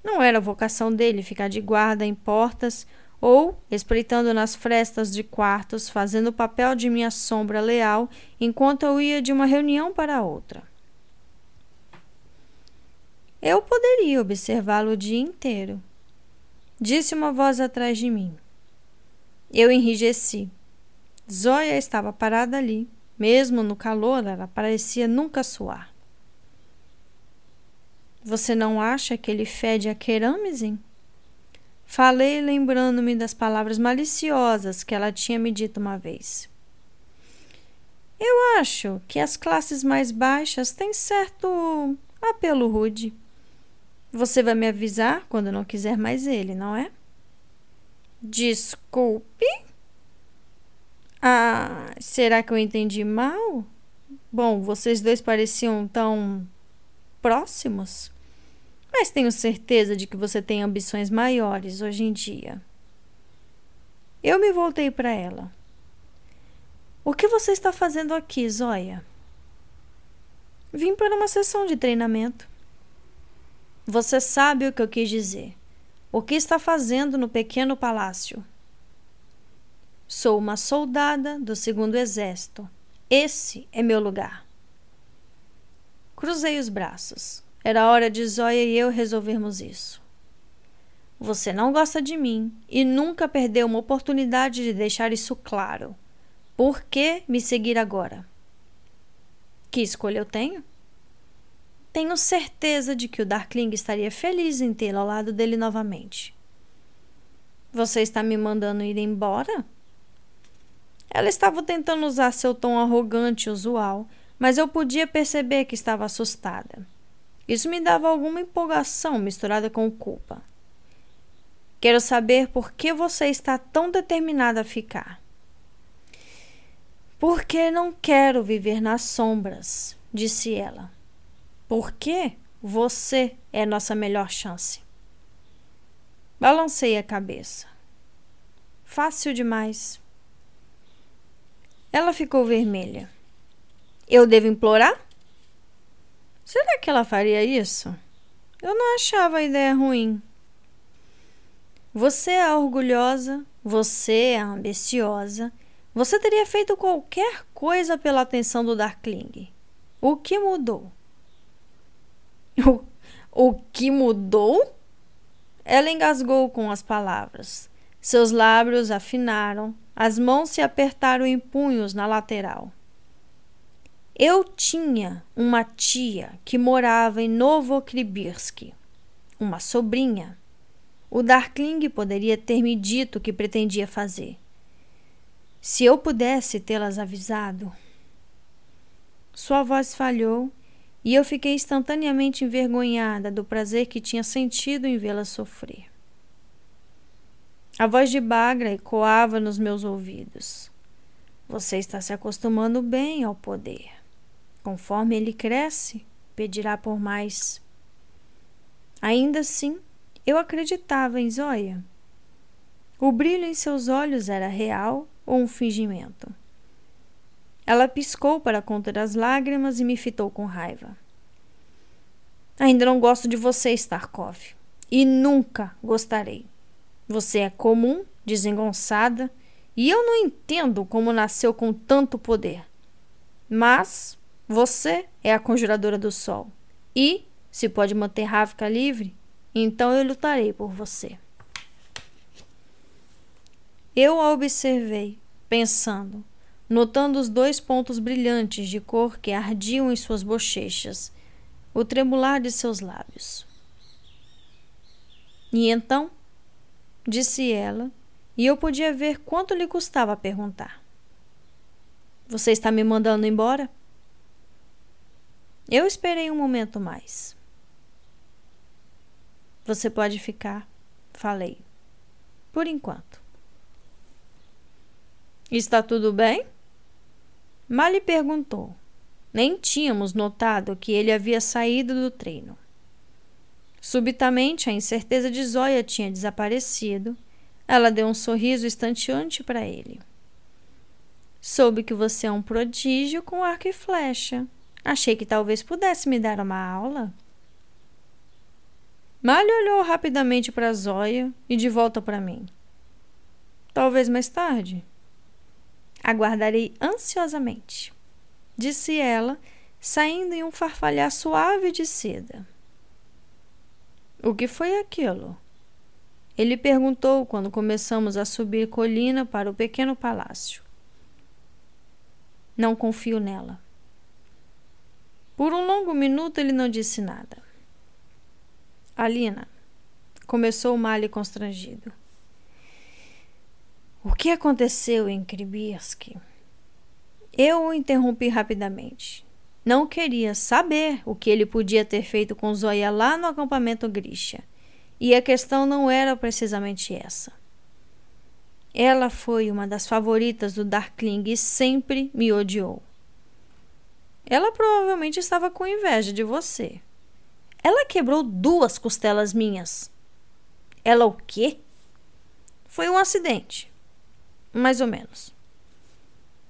Não era vocação dele ficar de guarda em portas ou espreitando nas frestas de quartos, fazendo o papel de minha sombra leal enquanto eu ia de uma reunião para outra. Eu poderia observá-lo o dia inteiro, disse uma voz atrás de mim. Eu enrijeci. Zóia estava parada ali. Mesmo no calor, ela parecia nunca suar. Você não acha que ele fede a querâmese? Falei lembrando-me das palavras maliciosas que ela tinha me dito uma vez. Eu acho que as classes mais baixas têm certo apelo rude. Você vai me avisar quando não quiser mais ele, não é? Desculpe? Ah, será que eu entendi mal? Bom, vocês dois pareciam tão próximos. Mas tenho certeza de que você tem ambições maiores hoje em dia. Eu me voltei para ela. O que você está fazendo aqui, Zóia? Vim para uma sessão de treinamento. Você sabe o que eu quis dizer. O que está fazendo no pequeno palácio? Sou uma soldada do segundo exército. Esse é meu lugar. Cruzei os braços. Era hora de Zóia e eu resolvermos isso. Você não gosta de mim e nunca perdeu uma oportunidade de deixar isso claro. Por que me seguir agora? Que escolha eu tenho? Tenho certeza de que o Darkling estaria feliz em tê-lo ao lado dele novamente. Você está me mandando ir embora? Ela estava tentando usar seu tom arrogante usual, mas eu podia perceber que estava assustada. Isso me dava alguma empolgação misturada com culpa. Quero saber por que você está tão determinada a ficar. Porque não quero viver nas sombras, disse ela. Porque você é nossa melhor chance. Balancei a cabeça. Fácil demais. Ela ficou vermelha. Eu devo implorar? Será que ela faria isso? Eu não achava a ideia ruim. Você é orgulhosa, você é ambiciosa, você teria feito qualquer coisa pela atenção do Darkling. O que mudou? O, o que mudou? Ela engasgou com as palavras. Seus lábios afinaram, as mãos se apertaram em punhos na lateral. Eu tinha uma tia que morava em Novokribirsk, uma sobrinha. O Darkling poderia ter me dito o que pretendia fazer. Se eu pudesse tê-las avisado. Sua voz falhou e eu fiquei instantaneamente envergonhada do prazer que tinha sentido em vê-la sofrer. A voz de Bagra ecoava nos meus ouvidos. Você está se acostumando bem ao poder. Conforme ele cresce, pedirá por mais. Ainda assim, eu acreditava em Zóia. O brilho em seus olhos era real ou um fingimento? Ela piscou para conter as lágrimas e me fitou com raiva. Ainda não gosto de você, Starkov. E nunca gostarei. Você é comum, desengonçada, e eu não entendo como nasceu com tanto poder. Mas você é a conjuradora do sol. E, se pode manter Ravka livre, então eu lutarei por você. Eu a observei, pensando, notando os dois pontos brilhantes de cor que ardiam em suas bochechas, o tremular de seus lábios. E então disse ela, e eu podia ver quanto lhe custava perguntar. Você está me mandando embora? Eu esperei um momento mais. Você pode ficar, falei. Por enquanto. Está tudo bem? Mali perguntou. Nem tínhamos notado que ele havia saído do treino. Subitamente, a incerteza de Zóia tinha desaparecido. Ela deu um sorriso estanteante para ele. Soube que você é um prodígio com arco e flecha. Achei que talvez pudesse me dar uma aula. Malho olhou rapidamente para Zóia e de volta para mim. Talvez mais tarde. Aguardarei ansiosamente, disse ela, saindo em um farfalhar suave de seda. O que foi aquilo? Ele perguntou quando começamos a subir colina para o pequeno palácio. Não confio nela. Por um longo minuto ele não disse nada. Alina, começou Mali constrangido. O que aconteceu em Kribirsk? Eu o interrompi rapidamente. não queria saber o que ele podia ter feito com Zoya lá no acampamento Grisha. E a questão não era precisamente essa. Ela foi uma das favoritas do Darkling e sempre me odiou. Ela provavelmente estava com inveja de você. Ela quebrou duas costelas minhas. Ela o quê? Foi um acidente. Mais ou menos.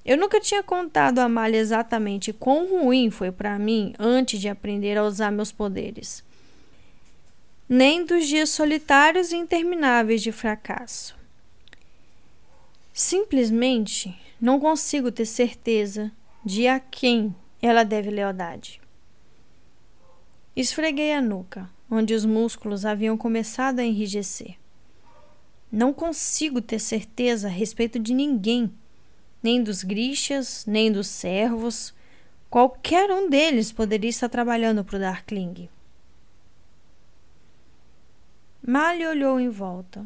Eu nunca tinha contado a Malha exatamente quão ruim foi para mim antes de aprender a usar meus poderes. Nem dos dias solitários e intermináveis de fracasso. Simplesmente não consigo ter certeza de a quem ela deve lealdade. Esfreguei a nuca, onde os músculos haviam começado a enrijecer. Não consigo ter certeza a respeito de ninguém, nem dos grixas, nem dos servos. Qualquer um deles poderia estar trabalhando para o Darkling. Mali olhou em volta.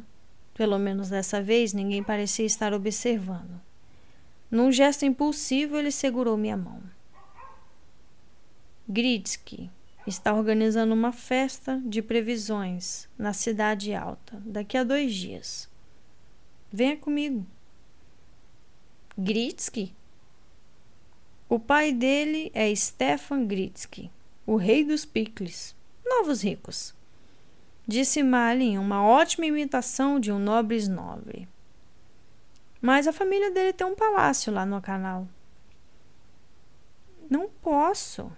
Pelo menos dessa vez ninguém parecia estar observando. Num gesto impulsivo, ele segurou minha mão. Gritsky está organizando uma festa de previsões na Cidade Alta daqui a dois dias. Venha comigo. Gritsky? O pai dele é Stefan Gritsky, o rei dos picles, novos ricos. Disse Malin, uma ótima imitação de um nobre nobre. Mas a família dele tem um palácio lá no canal. Não posso.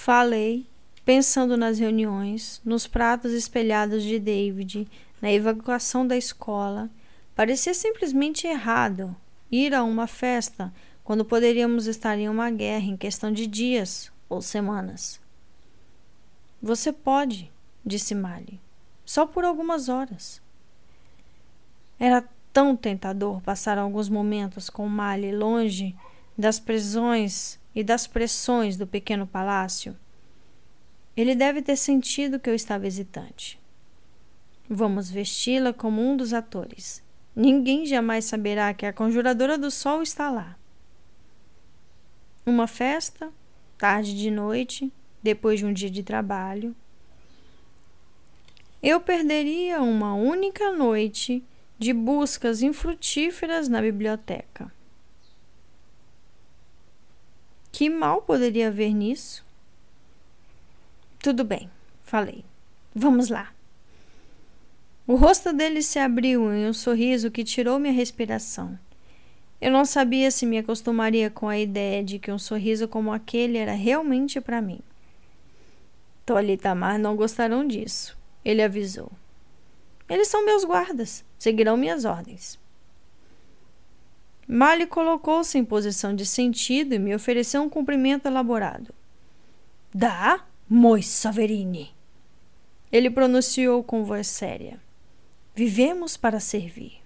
Falei, pensando nas reuniões, nos pratos espelhados de David, na evacuação da escola. Parecia simplesmente errado ir a uma festa quando poderíamos estar em uma guerra em questão de dias ou semanas. Você pode, disse Mali, só por algumas horas. Era tão tentador passar alguns momentos com Mali longe das prisões e das pressões do pequeno palácio. Ele deve ter sentido que eu estava hesitante. Vamos vesti-la como um dos atores. Ninguém jamais saberá que a conjuradora do sol está lá. Uma festa, tarde de noite, depois de um dia de trabalho. Eu perderia uma única noite de buscas infrutíferas na biblioteca. Que mal poderia haver nisso? Tudo bem, falei. Vamos lá. O rosto dele se abriu em um sorriso que tirou minha respiração. Eu não sabia se me acostumaria com a ideia de que um sorriso como aquele era realmente para mim. Tolly e Tamar não gostarão disso, ele avisou. Eles são meus guardas, seguirão minhas ordens. Mali colocou-se em posição de sentido e me ofereceu um cumprimento elaborado. Dá, Mois Saverini. Ele pronunciou com voz séria. Vivemos para servir.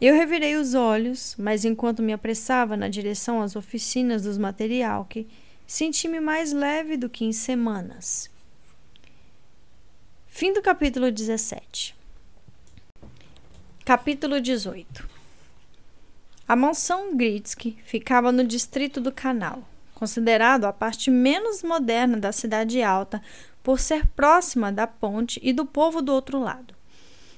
Eu revirei os olhos, mas enquanto me apressava na direção às oficinas dos material que senti-me mais leve do que em semanas. Fim do capítulo 17. Capítulo 18. A mansão Gritsky ficava no distrito do Canal, considerado a parte menos moderna da cidade alta por ser próxima da ponte e do povo do outro lado.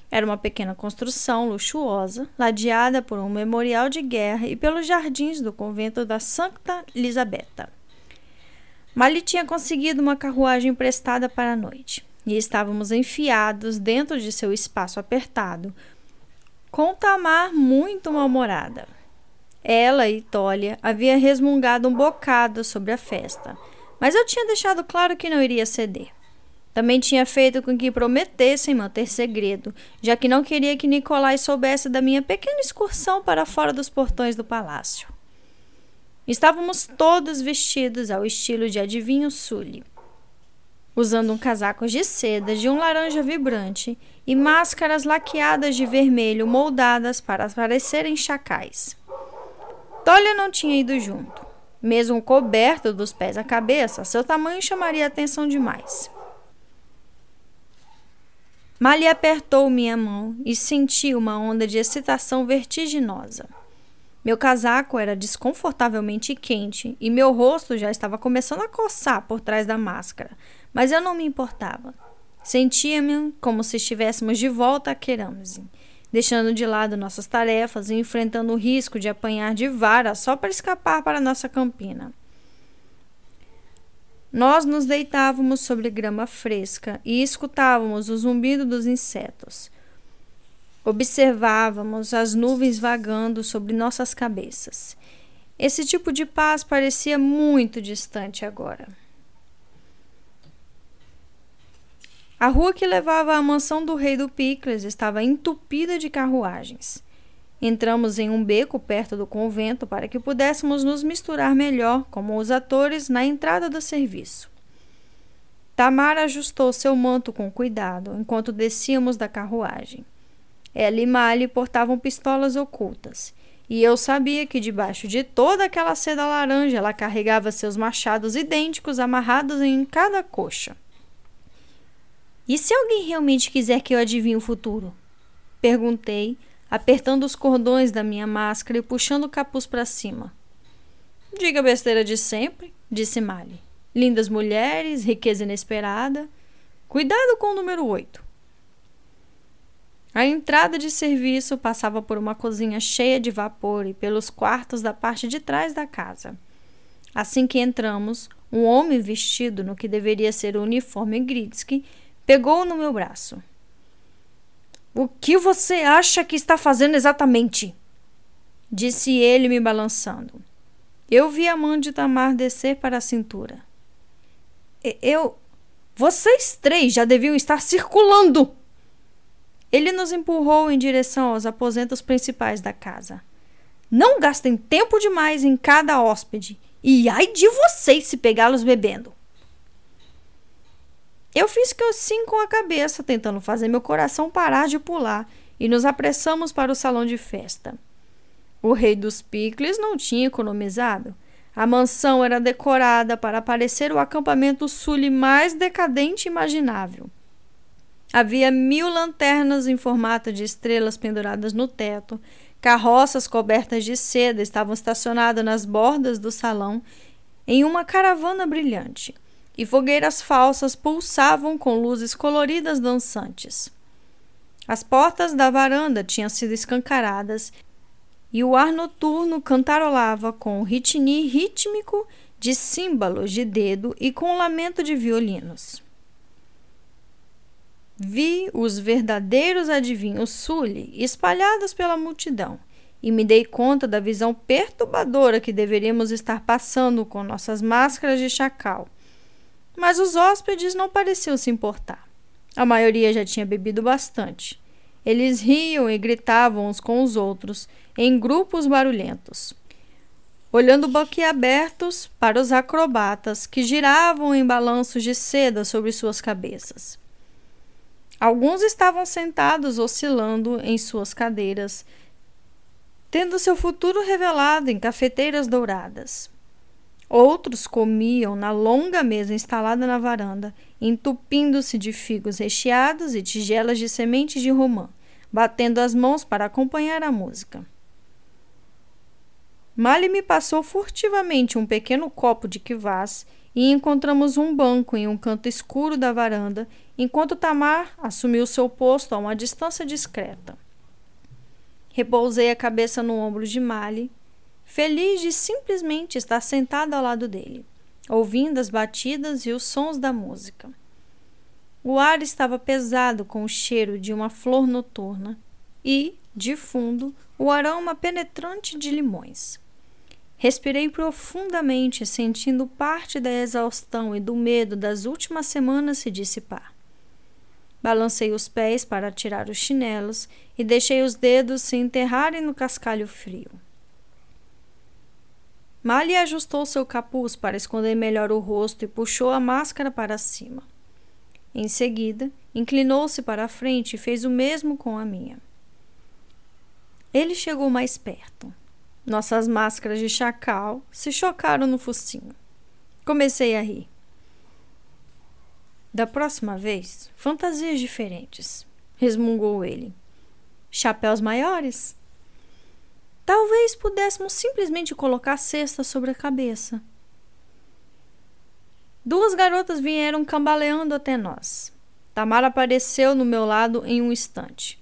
Era uma pequena construção luxuosa, ladeada por um memorial de guerra e pelos jardins do convento da Santa Elisabetta. Mali tinha conseguido uma carruagem emprestada para a noite e estávamos enfiados dentro de seu espaço apertado, com Tamar muito mal-humorada. Ela e Tólia haviam resmungado um bocado sobre a festa, mas eu tinha deixado claro que não iria ceder. Também tinha feito com que prometessem manter segredo, já que não queria que Nicolai soubesse da minha pequena excursão para fora dos portões do palácio. Estávamos todos vestidos ao estilo de adivinho Sully, usando um casaco de seda de um laranja vibrante e máscaras laqueadas de vermelho moldadas para parecerem chacais. Tolia não tinha ido junto. Mesmo coberto dos pés à cabeça, seu tamanho chamaria atenção demais. Mali apertou minha mão e senti uma onda de excitação vertiginosa. Meu casaco era desconfortavelmente quente e meu rosto já estava começando a coçar por trás da máscara, mas eu não me importava. Sentia-me como se estivéssemos de volta a Keramzin, deixando de lado nossas tarefas e enfrentando o risco de apanhar de vara só para escapar para nossa campina. Nós nos deitávamos sobre grama fresca e escutávamos o zumbido dos insetos. Observávamos as nuvens vagando sobre nossas cabeças. Esse tipo de paz parecia muito distante agora. A rua que levava à mansão do rei do Picles estava entupida de carruagens. Entramos em um beco perto do convento para que pudéssemos nos misturar melhor como os atores na entrada do serviço. Tamar ajustou seu manto com cuidado enquanto descíamos da carruagem. Ela e Mali portavam pistolas ocultas, e eu sabia que debaixo de toda aquela seda laranja ela carregava seus machados idênticos amarrados em cada coxa. E se alguém realmente quiser que eu adivinhe o futuro? Perguntei, apertando os cordões da minha máscara e puxando o capuz para cima. Diga a besteira de sempre, disse Mali. Lindas mulheres, riqueza inesperada. Cuidado com o número 8. A entrada de serviço passava por uma cozinha cheia de vapor e pelos quartos da parte de trás da casa. Assim que entramos, um homem vestido no que deveria ser o uniforme Gritsky pegou no meu braço. O que você acha que está fazendo exatamente? Disse ele, me balançando. Eu vi a mão de Tamar descer para a cintura. Eu. Vocês três já deviam estar circulando! Ele nos empurrou em direção aos aposentos principais da casa. Não gastem tempo demais em cada hóspede, e ai de vocês se pegá-los bebendo. Eu fiz que eu sim com a cabeça, tentando fazer meu coração parar de pular, e nos apressamos para o salão de festa. O rei dos picles não tinha economizado. A mansão era decorada para parecer o acampamento sul mais decadente imaginável. Havia mil lanternas em formato de estrelas penduradas no teto, carroças cobertas de seda estavam estacionadas nas bordas do salão em uma caravana brilhante e fogueiras falsas pulsavam com luzes coloridas dançantes. As portas da varanda tinham sido escancaradas e o ar noturno cantarolava com o ritini rítmico de símbolos de dedo e com o lamento de violinos. Vi os verdadeiros adivinhos Sully espalhados pela multidão e me dei conta da visão perturbadora que deveríamos estar passando com nossas máscaras de chacal mas os hóspedes não pareciam se importar. A maioria já tinha bebido bastante. Eles riam e gritavam uns com os outros, em grupos barulhentos, olhando boquiabertos para os acrobatas que giravam em balanços de seda sobre suas cabeças. Alguns estavam sentados oscilando em suas cadeiras, tendo seu futuro revelado em cafeteiras douradas. Outros comiam na longa mesa instalada na varanda, entupindo-se de figos recheados e tigelas de sementes de romã, batendo as mãos para acompanhar a música. Mali me passou furtivamente um pequeno copo de quivás e encontramos um banco em um canto escuro da varanda, enquanto Tamar assumiu seu posto a uma distância discreta. Repousei a cabeça no ombro de Mali feliz de simplesmente estar sentada ao lado dele, ouvindo as batidas e os sons da música. O ar estava pesado com o cheiro de uma flor noturna e, de fundo, o aroma penetrante de limões. Respirei profundamente, sentindo parte da exaustão e do medo das últimas semanas se dissipar. Balancei os pés para tirar os chinelos e deixei os dedos se enterrarem no cascalho frio. Mali ajustou seu capuz para esconder melhor o rosto e puxou a máscara para cima. Em seguida, inclinou-se para a frente e fez o mesmo com a minha. Ele chegou mais perto. Nossas máscaras de chacal se chocaram no focinho. Comecei a rir. Da próxima vez, fantasias diferentes, resmungou ele. Chapéus maiores? Talvez pudéssemos simplesmente colocar a cesta sobre a cabeça. Duas garotas vieram cambaleando até nós. Tamara apareceu no meu lado em um instante.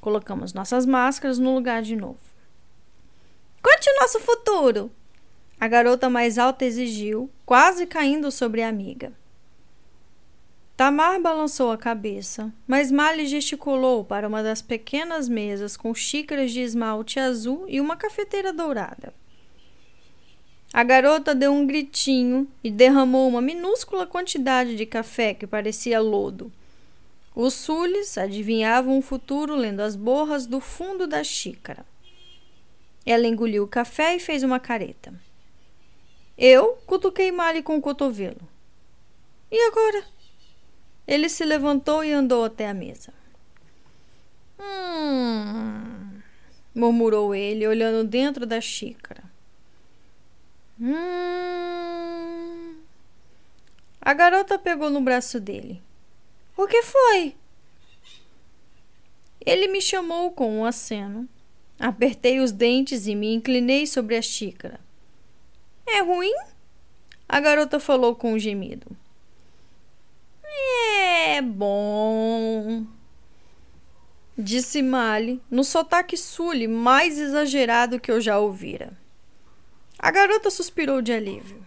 Colocamos nossas máscaras no lugar de novo. Conte o nosso futuro! A garota mais alta exigiu, quase caindo sobre a amiga. Tamar balançou a cabeça, mas Mali gesticulou para uma das pequenas mesas com xícaras de esmalte azul e uma cafeteira dourada. A garota deu um gritinho e derramou uma minúscula quantidade de café que parecia lodo. Os sules adivinhavam o futuro lendo as borras do fundo da xícara. Ela engoliu o café e fez uma careta. Eu cutuquei Mali com o cotovelo. E agora? Ele se levantou e andou até a mesa. Hum, murmurou ele, olhando dentro da xícara. Hum. A garota pegou no braço dele. O que foi? Ele me chamou com um aceno. Apertei os dentes e me inclinei sobre a xícara. É ruim? A garota falou com um gemido. É bom, disse Mali, no sotaque sule mais exagerado que eu já ouvira. A garota suspirou de alívio.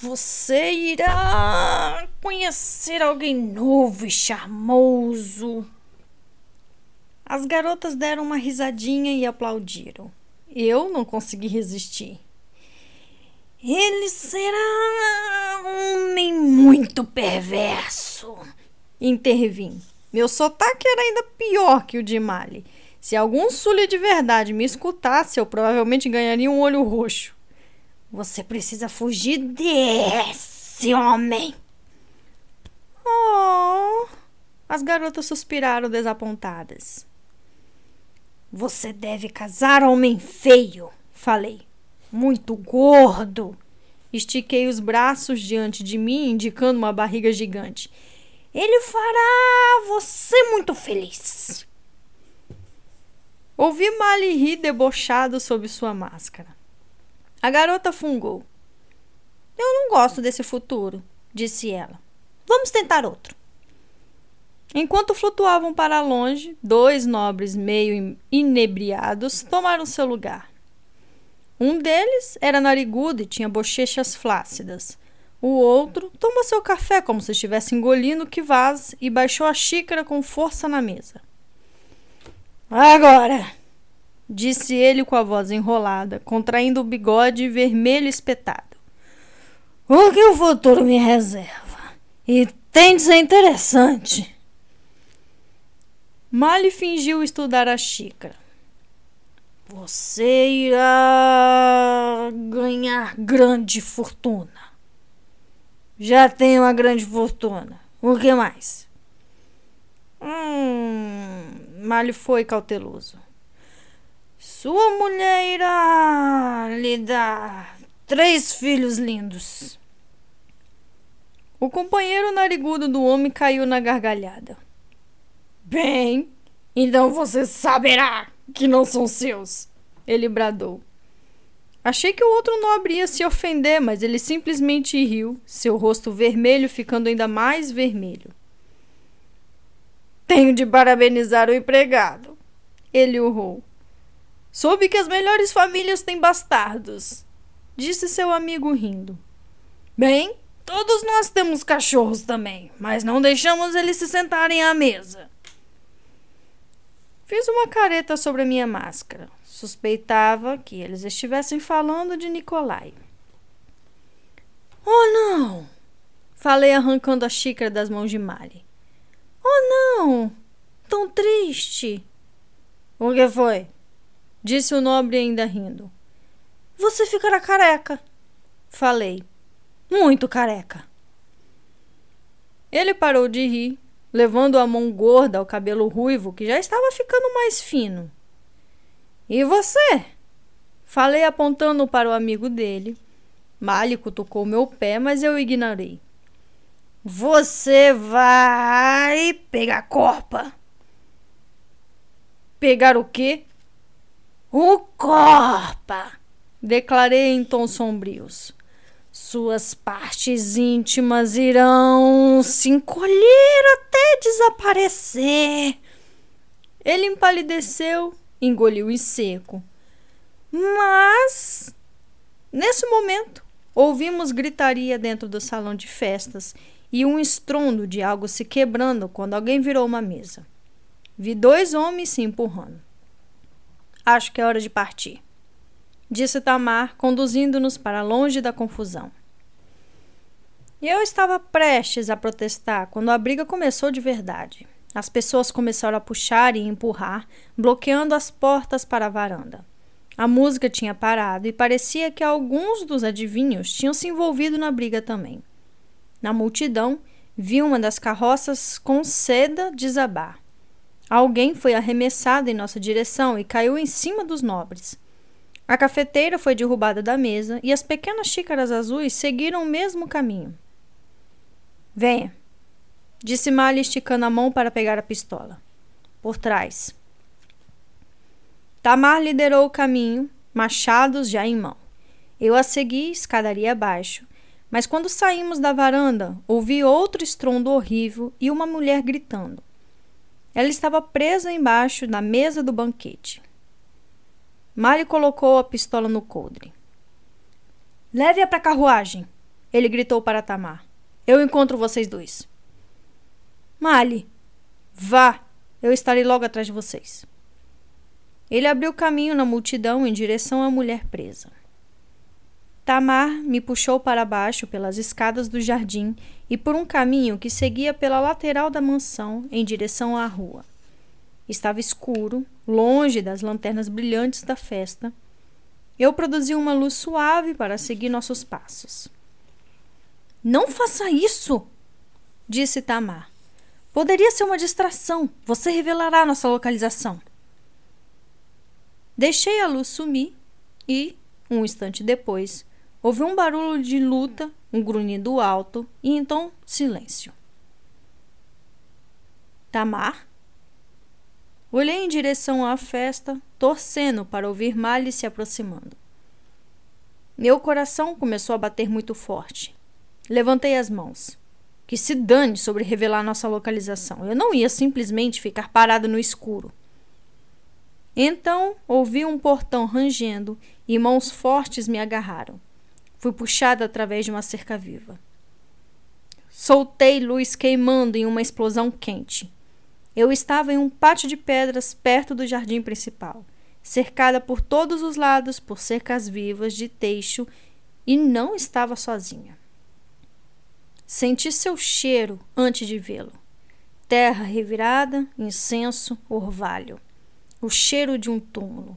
Você irá conhecer alguém novo e charmoso. As garotas deram uma risadinha e aplaudiram. Eu não consegui resistir. Ele será um homem muito perverso. Intervim. Meu sotaque era ainda pior que o de Mali. Se algum sully de verdade me escutasse, eu provavelmente ganharia um olho roxo. Você precisa fugir desse homem. Oh! As garotas suspiraram desapontadas. Você deve casar homem feio, falei muito gordo. Estiquei os braços diante de mim, indicando uma barriga gigante. Ele fará você muito feliz. Ouvi Mali rir debochado sob sua máscara. A garota fungou. Eu não gosto desse futuro, disse ela. Vamos tentar outro. Enquanto flutuavam para longe, dois nobres meio inebriados tomaram seu lugar. Um deles era narigudo e tinha bochechas flácidas. O outro tomou seu café como se estivesse engolindo que vaz e baixou a xícara com força na mesa. Agora, disse ele com a voz enrolada, contraindo o bigode vermelho espetado. O que o futuro me reserva? E tem de ser interessante. Mali fingiu estudar a xícara. Você irá ganhar grande fortuna. Já tenho uma grande fortuna. O que mais? Hum, Malho foi cauteloso. Sua mulher irá lhe dar três filhos lindos. O companheiro narigudo do homem caiu na gargalhada. Bem, então você saberá que não são seus, ele bradou. Achei que o outro nobre ia se ofender, mas ele simplesmente riu, seu rosto vermelho ficando ainda mais vermelho. Tenho de parabenizar o empregado, ele urrou. Soube que as melhores famílias têm bastardos, disse seu amigo rindo. Bem, todos nós temos cachorros também, mas não deixamos eles se sentarem à mesa. Fiz uma careta sobre a minha máscara. Suspeitava que eles estivessem falando de Nicolai. Oh, não! Falei arrancando a xícara das mãos de Mari. Oh, não! Tão triste! O que foi? Disse o nobre ainda rindo. Você ficará careca. Falei. Muito careca. Ele parou de rir levando a mão gorda ao cabelo ruivo que já estava ficando mais fino. E você? Falei apontando para o amigo dele. Málico tocou meu pé, mas eu ignorei. Você vai pegar corpa. Pegar o quê? O corpa! Declarei em tons sombrios. Suas partes íntimas irão se encolher até desaparecer. Ele empalideceu, engoliu em seco. Mas, nesse momento, ouvimos gritaria dentro do salão de festas e um estrondo de algo se quebrando quando alguém virou uma mesa. Vi dois homens se empurrando. Acho que é hora de partir, disse Tamar, conduzindo-nos para longe da confusão. Eu estava prestes a protestar quando a briga começou de verdade. As pessoas começaram a puxar e empurrar, bloqueando as portas para a varanda. A música tinha parado e parecia que alguns dos adivinhos tinham se envolvido na briga também. Na multidão, vi uma das carroças com seda desabar. Alguém foi arremessado em nossa direção e caiu em cima dos nobres. A cafeteira foi derrubada da mesa e as pequenas xícaras azuis seguiram o mesmo caminho. Venha, disse Mali esticando a mão para pegar a pistola. Por trás. Tamar liderou o caminho, machados já em mão. Eu a segui escadaria abaixo, mas quando saímos da varanda, ouvi outro estrondo horrível e uma mulher gritando. Ela estava presa embaixo da mesa do banquete. Mali colocou a pistola no coldre. Leve-a para a carruagem, ele gritou para Tamar. Eu encontro vocês dois. Mali, vá, eu estarei logo atrás de vocês. Ele abriu caminho na multidão em direção à mulher presa. Tamar me puxou para baixo pelas escadas do jardim e por um caminho que seguia pela lateral da mansão em direção à rua. Estava escuro, longe das lanternas brilhantes da festa. Eu produzi uma luz suave para seguir nossos passos. Não faça isso! disse Tamar. Poderia ser uma distração. Você revelará nossa localização. Deixei a luz sumir e, um instante depois, Houve um barulho de luta, um grunhido alto e então silêncio. Tamar? Olhei em direção à festa, torcendo para ouvir Mali se aproximando. Meu coração começou a bater muito forte. Levantei as mãos. Que se dane sobre revelar nossa localização. Eu não ia simplesmente ficar parado no escuro. Então ouvi um portão rangendo e mãos fortes me agarraram. Fui puxada através de uma cerca viva. Soltei luz queimando em uma explosão quente. Eu estava em um pátio de pedras perto do jardim principal, cercada por todos os lados por cercas vivas de teixo e não estava sozinha. Senti seu cheiro antes de vê-lo. Terra revirada, incenso, orvalho. O cheiro de um túmulo.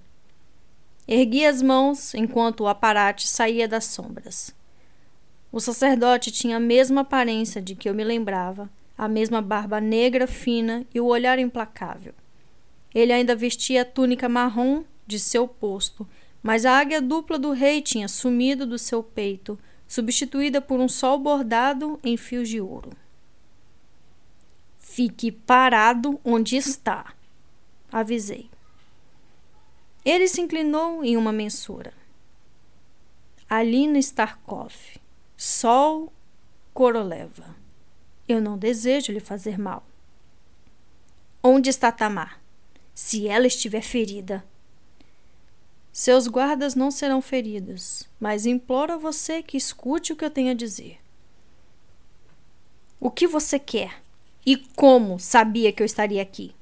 Ergui as mãos enquanto o aparate saía das sombras. O sacerdote tinha a mesma aparência de que eu me lembrava, a mesma barba negra fina e o olhar implacável. Ele ainda vestia a túnica marrom de seu posto, mas a águia dupla do rei tinha sumido do seu peito, substituída por um sol bordado em fios de ouro. Fique parado onde está, avisei. Ele se inclinou em uma mensura. Alina Starkov, Sol Koroleva. Eu não desejo lhe fazer mal. Onde está Tamar? Se ela estiver ferida. Seus guardas não serão feridos, mas imploro a você que escute o que eu tenho a dizer. O que você quer? E como sabia que eu estaria aqui?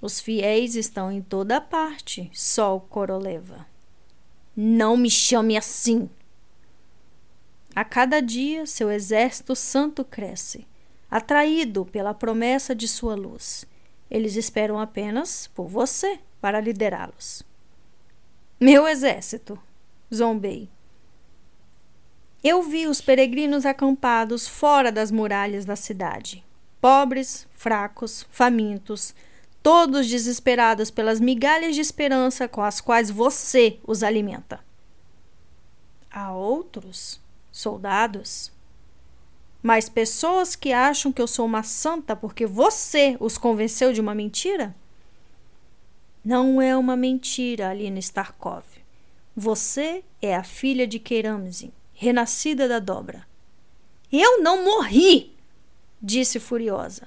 Os fiéis estão em toda parte, Sol Coroleva. Não me chame assim. A cada dia seu exército santo cresce, atraído pela promessa de sua luz. Eles esperam apenas por você para liderá-los. Meu exército, zombei. Eu vi os peregrinos acampados fora das muralhas da cidade, pobres, fracos, famintos, todos desesperados pelas migalhas de esperança com as quais você os alimenta. Há outros, soldados, mas pessoas que acham que eu sou uma santa porque você os convenceu de uma mentira? Não é uma mentira, Alina Starkov. Você é a filha de Keramzin, renascida da dobra. Eu não morri! disse furiosa.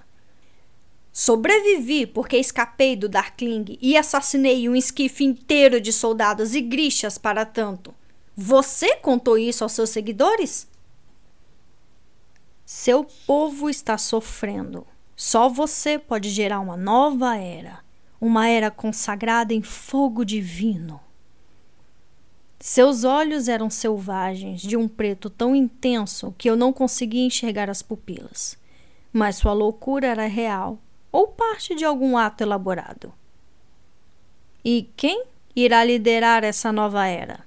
Sobrevivi porque escapei do Darkling e assassinei um esquife inteiro de soldados e grixas para tanto. Você contou isso aos seus seguidores? Seu povo está sofrendo. Só você pode gerar uma nova era, uma era consagrada em fogo divino. Seus olhos eram selvagens, de um preto tão intenso que eu não conseguia enxergar as pupilas. Mas sua loucura era real ou parte de algum ato elaborado. E quem irá liderar essa nova era?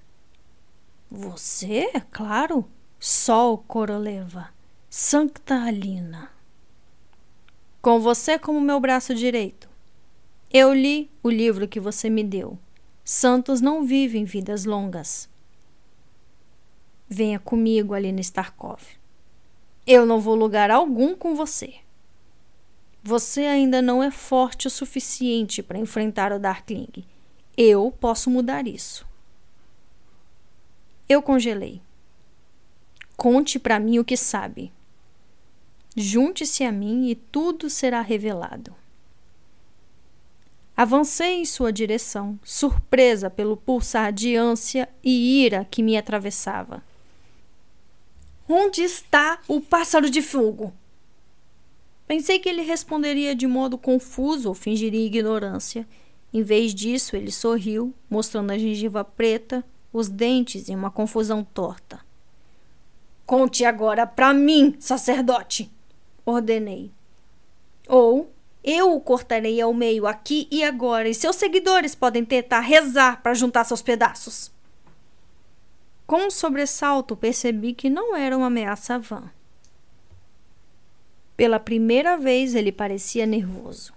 Você, é claro, Sol Coroleva, Sancta Alina. Com você como meu braço direito. Eu li o livro que você me deu. Santos não vivem vidas longas. Venha comigo, Alina Starkov. Eu não vou lugar algum com você. Você ainda não é forte o suficiente para enfrentar o Darkling. Eu posso mudar isso. Eu congelei. Conte para mim o que sabe. Junte-se a mim e tudo será revelado. Avancei em sua direção, surpresa pelo pulsar de ânsia e ira que me atravessava. Onde está o pássaro de fogo? Pensei que ele responderia de modo confuso ou fingiria ignorância. Em vez disso, ele sorriu, mostrando a gengiva preta, os dentes em uma confusão torta. Conte agora para mim, sacerdote, ordenei. Ou eu o cortarei ao meio aqui e agora, e seus seguidores podem tentar rezar para juntar seus pedaços. Com um sobressalto, percebi que não era uma ameaça vã. Pela primeira vez ele parecia nervoso.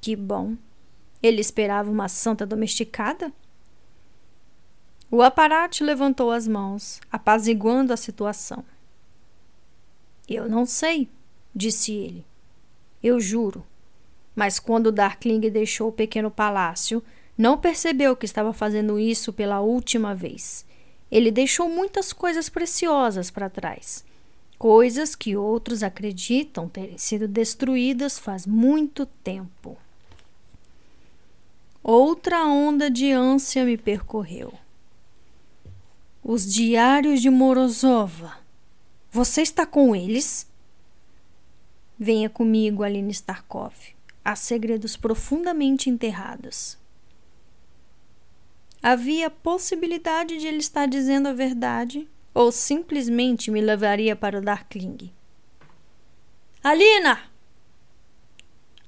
Que bom. Ele esperava uma santa domesticada? O aparate levantou as mãos, apaziguando a situação. Eu não sei, disse ele. Eu juro. Mas quando Darkling deixou o pequeno palácio, não percebeu que estava fazendo isso pela última vez. Ele deixou muitas coisas preciosas para trás coisas que outros acreditam terem sido destruídas faz muito tempo. Outra onda de ânsia me percorreu. Os diários de Morozova. Você está com eles? Venha comigo, Aline Starkov. Há segredos profundamente enterrados. Havia possibilidade de ele estar dizendo a verdade ou simplesmente me levaria para o Darkling. Alina!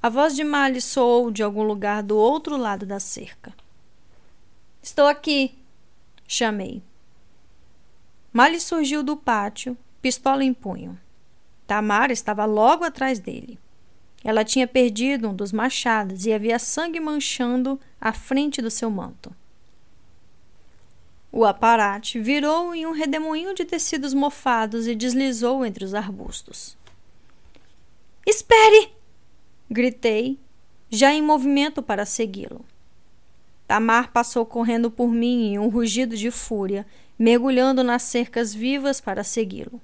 A voz de Mali soou de algum lugar do outro lado da cerca. Estou aqui, chamei. Mali surgiu do pátio, pistola em punho. Tamara estava logo atrás dele. Ela tinha perdido um dos machados e havia sangue manchando a frente do seu manto. O aparate virou em um redemoinho de tecidos mofados e deslizou entre os arbustos. Espere! gritei, já em movimento para segui-lo. Tamar passou correndo por mim em um rugido de fúria, mergulhando nas cercas vivas para segui-lo.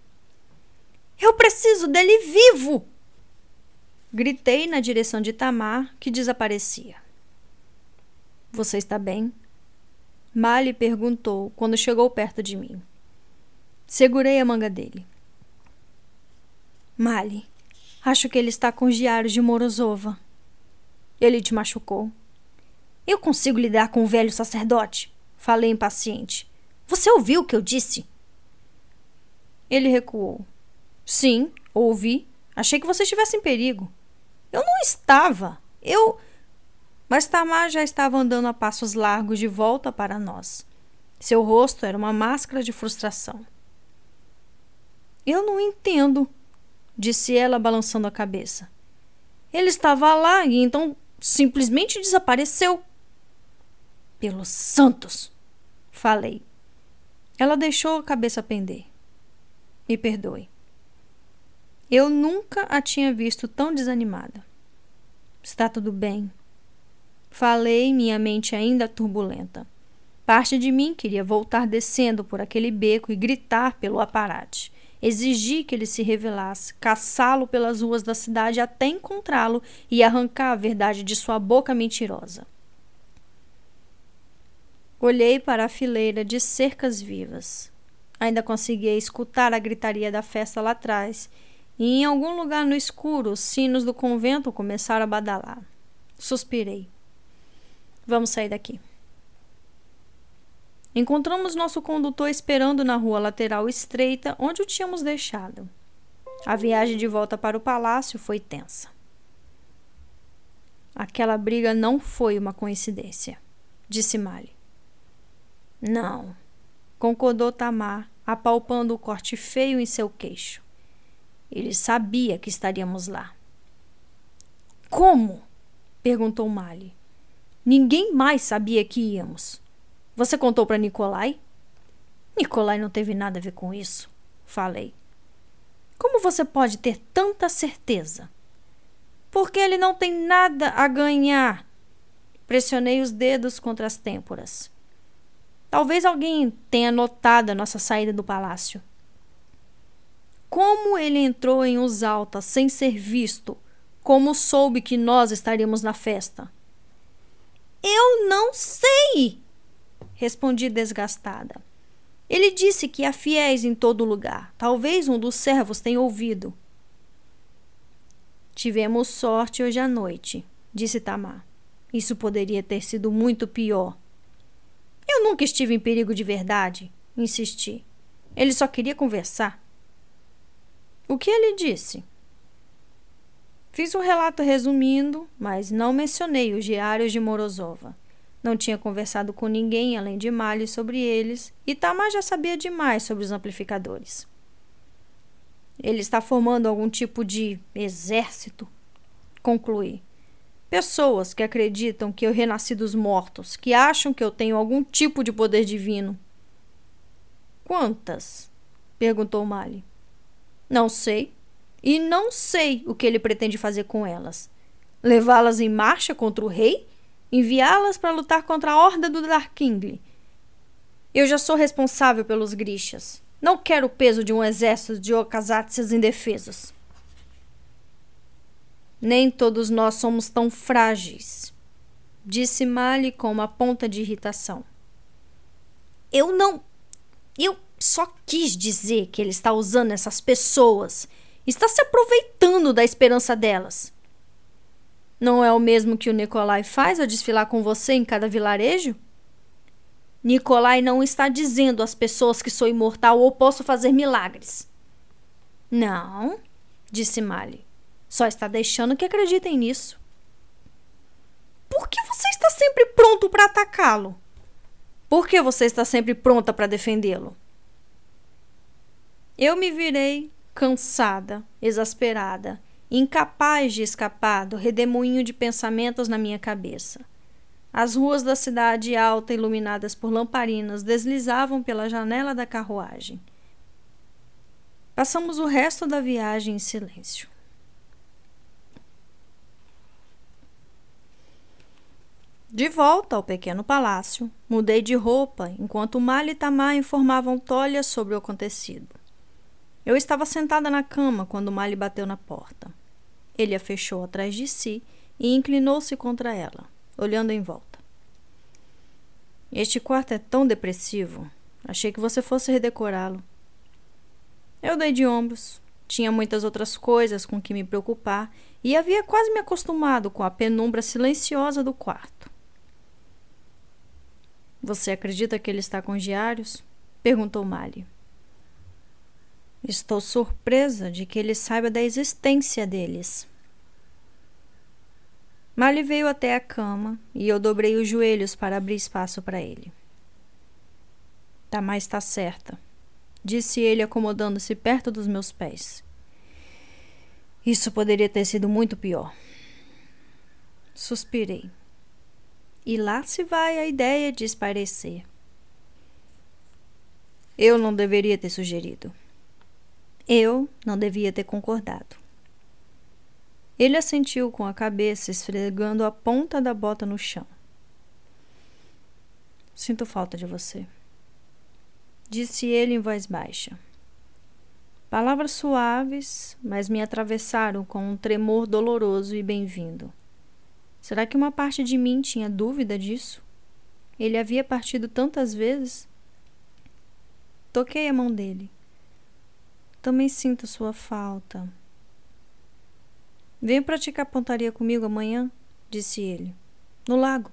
Eu preciso dele vivo! Gritei na direção de Tamar, que desaparecia. Você está bem? Mali perguntou quando chegou perto de mim. Segurei a manga dele. Mali, acho que ele está com os diários de Morozova. Ele te machucou. Eu consigo lidar com o velho sacerdote, falei impaciente. Você ouviu o que eu disse? Ele recuou. Sim, ouvi. Achei que você estivesse em perigo. Eu não estava. Eu. Mas Tamar já estava andando a passos largos de volta para nós. Seu rosto era uma máscara de frustração. Eu não entendo, disse ela, balançando a cabeça. Ele estava lá e então simplesmente desapareceu. Pelos santos! Falei. Ela deixou a cabeça pender. Me perdoe. Eu nunca a tinha visto tão desanimada. Está tudo bem, Falei, minha mente ainda turbulenta. Parte de mim queria voltar descendo por aquele beco e gritar pelo aparate. Exigi que ele se revelasse, caçá-lo pelas ruas da cidade até encontrá-lo e arrancar a verdade de sua boca mentirosa. Olhei para a fileira de cercas vivas. Ainda conseguia escutar a gritaria da festa lá atrás, e em algum lugar no escuro os sinos do convento começaram a badalar. Suspirei. Vamos sair daqui. Encontramos nosso condutor esperando na rua lateral estreita onde o tínhamos deixado. A viagem de volta para o palácio foi tensa. Aquela briga não foi uma coincidência, disse Mali. Não, concordou Tamar, apalpando o corte feio em seu queixo. Ele sabia que estaríamos lá. Como? perguntou Mali. Ninguém mais sabia que íamos. Você contou para Nicolai? Nicolai não teve nada a ver com isso, falei. Como você pode ter tanta certeza? Porque ele não tem nada a ganhar. Pressionei os dedos contra as têmporas. Talvez alguém tenha notado a nossa saída do palácio. Como ele entrou em os altas sem ser visto? Como soube que nós estaríamos na festa? Eu não sei, respondi desgastada. Ele disse que há fiéis em todo lugar. Talvez um dos servos tenha ouvido. Tivemos sorte hoje à noite, disse Tamar. Isso poderia ter sido muito pior. Eu nunca estive em perigo de verdade, insisti. Ele só queria conversar. O que ele disse? Fiz um relato resumindo, mas não mencionei os diários de Morozova. Não tinha conversado com ninguém além de Mali sobre eles, e Tamar já sabia demais sobre os amplificadores. Ele está formando algum tipo de exército, concluí. Pessoas que acreditam que eu renasci dos mortos, que acham que eu tenho algum tipo de poder divino. Quantas? perguntou Mali. Não sei. E não sei o que ele pretende fazer com elas. Levá-las em marcha contra o rei? Enviá-las para lutar contra a horda do Darkingly? Eu já sou responsável pelos Grishas. Não quero o peso de um exército de Okazatsias indefesos. Nem todos nós somos tão frágeis, disse Mali com uma ponta de irritação. Eu não. Eu só quis dizer que ele está usando essas pessoas. Está se aproveitando da esperança delas. Não é o mesmo que o Nicolai faz ao desfilar com você em cada vilarejo? Nicolai não está dizendo às pessoas que sou imortal ou posso fazer milagres. Não, disse Mali. Só está deixando que acreditem nisso. Por que você está sempre pronto para atacá-lo? Por que você está sempre pronta para defendê-lo? Eu me virei, cansada, exasperada, incapaz de escapar do redemoinho de pensamentos na minha cabeça. As ruas da cidade alta, iluminadas por lamparinas, deslizavam pela janela da carruagem. Passamos o resto da viagem em silêncio. De volta ao pequeno palácio, mudei de roupa enquanto Mali e Tamar informavam Tolha sobre o acontecido. Eu estava sentada na cama quando Mali bateu na porta. Ele a fechou atrás de si e inclinou-se contra ela, olhando em volta. Este quarto é tão depressivo. Achei que você fosse redecorá-lo. Eu dei de ombros. Tinha muitas outras coisas com que me preocupar e havia quase me acostumado com a penumbra silenciosa do quarto. Você acredita que ele está com os diários? perguntou Mali. Estou surpresa de que ele saiba da existência deles. Mali veio até a cama e eu dobrei os joelhos para abrir espaço para ele. Tamar está certa, disse ele acomodando-se perto dos meus pés. Isso poderia ter sido muito pior. Suspirei. E lá se vai a ideia de esparecer. Eu não deveria ter sugerido. Eu não devia ter concordado. Ele assentiu com a cabeça, esfregando a ponta da bota no chão. Sinto falta de você, disse ele em voz baixa. Palavras suaves, mas me atravessaram com um tremor doloroso e bem-vindo. Será que uma parte de mim tinha dúvida disso? Ele havia partido tantas vezes? Toquei a mão dele. Também sinto sua falta. Venha praticar pontaria comigo amanhã, disse ele. No lago.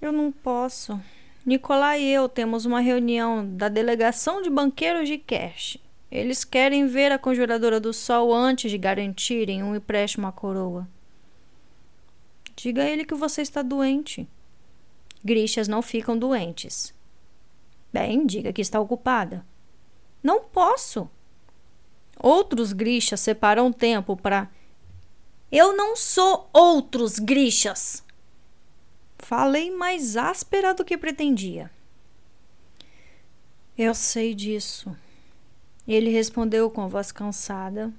Eu não posso. Nicolai e eu temos uma reunião da delegação de banqueiros de cash. Eles querem ver a conjuradora do sol antes de garantirem um empréstimo à coroa. Diga a ele que você está doente. Grixas não ficam doentes. Bem, diga que está ocupada. Não posso. Outros grixas separam tempo para. Eu não sou outros grixas. Falei mais áspera do que pretendia. Eu sei disso. Ele respondeu com voz cansada.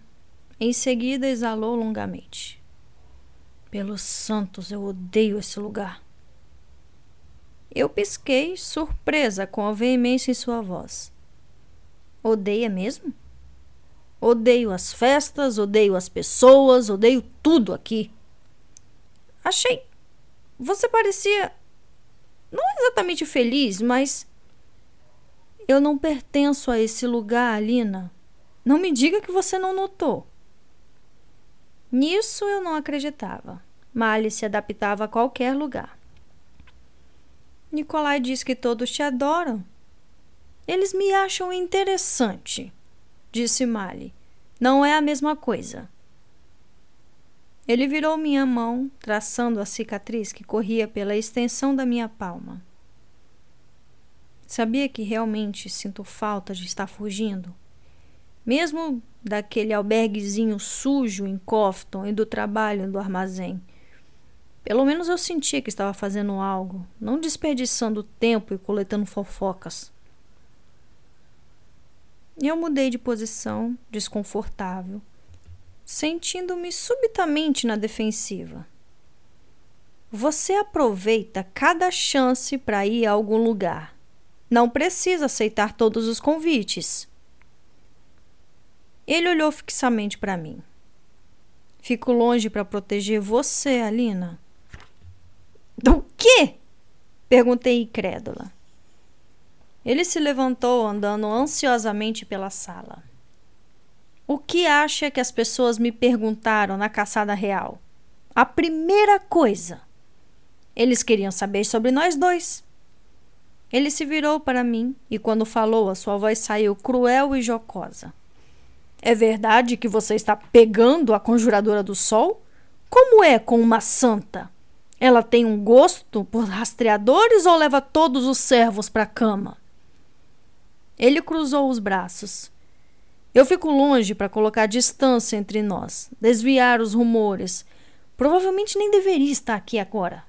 Em seguida, exalou longamente. Pelos santos, eu odeio esse lugar. Eu pisquei, surpresa com a veemência em sua voz. Odeia mesmo? Odeio as festas, odeio as pessoas, odeio tudo aqui. Achei você parecia não exatamente feliz, mas eu não pertenço a esse lugar, Alina. Não me diga que você não notou. Nisso eu não acreditava. Mali se adaptava a qualquer lugar. Nicolai diz que todos te adoram. Eles me acham interessante, disse Mali. Não é a mesma coisa. Ele virou minha mão, traçando a cicatriz que corria pela extensão da minha palma. Sabia que realmente sinto falta de estar fugindo? Mesmo daquele alberguezinho sujo em Cofton e do trabalho do armazém. Pelo menos eu sentia que estava fazendo algo, não desperdiçando tempo e coletando fofocas. Eu mudei de posição, desconfortável, sentindo-me subitamente na defensiva. Você aproveita cada chance para ir a algum lugar. Não precisa aceitar todos os convites. Ele olhou fixamente para mim. Fico longe para proteger você, Alina. Do quê? Perguntei incrédula. Ele se levantou, andando ansiosamente pela sala. O que acha que as pessoas me perguntaram na caçada real? A primeira coisa. Eles queriam saber sobre nós dois. Ele se virou para mim e, quando falou, a sua voz saiu cruel e jocosa. É verdade que você está pegando a conjuradora do sol? Como é com uma santa? Ela tem um gosto por rastreadores ou leva todos os servos para a cama? Ele cruzou os braços. Eu fico longe para colocar distância entre nós, desviar os rumores. Provavelmente nem deveria estar aqui agora.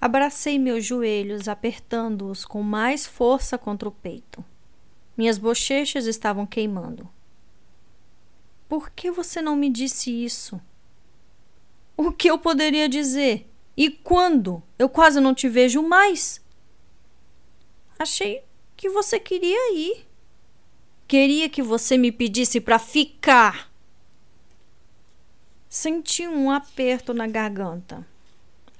Abracei meus joelhos, apertando-os com mais força contra o peito. Minhas bochechas estavam queimando. Por que você não me disse isso? O que eu poderia dizer? E quando? Eu quase não te vejo mais. Achei que você queria ir. Queria que você me pedisse para ficar. Senti um aperto na garganta.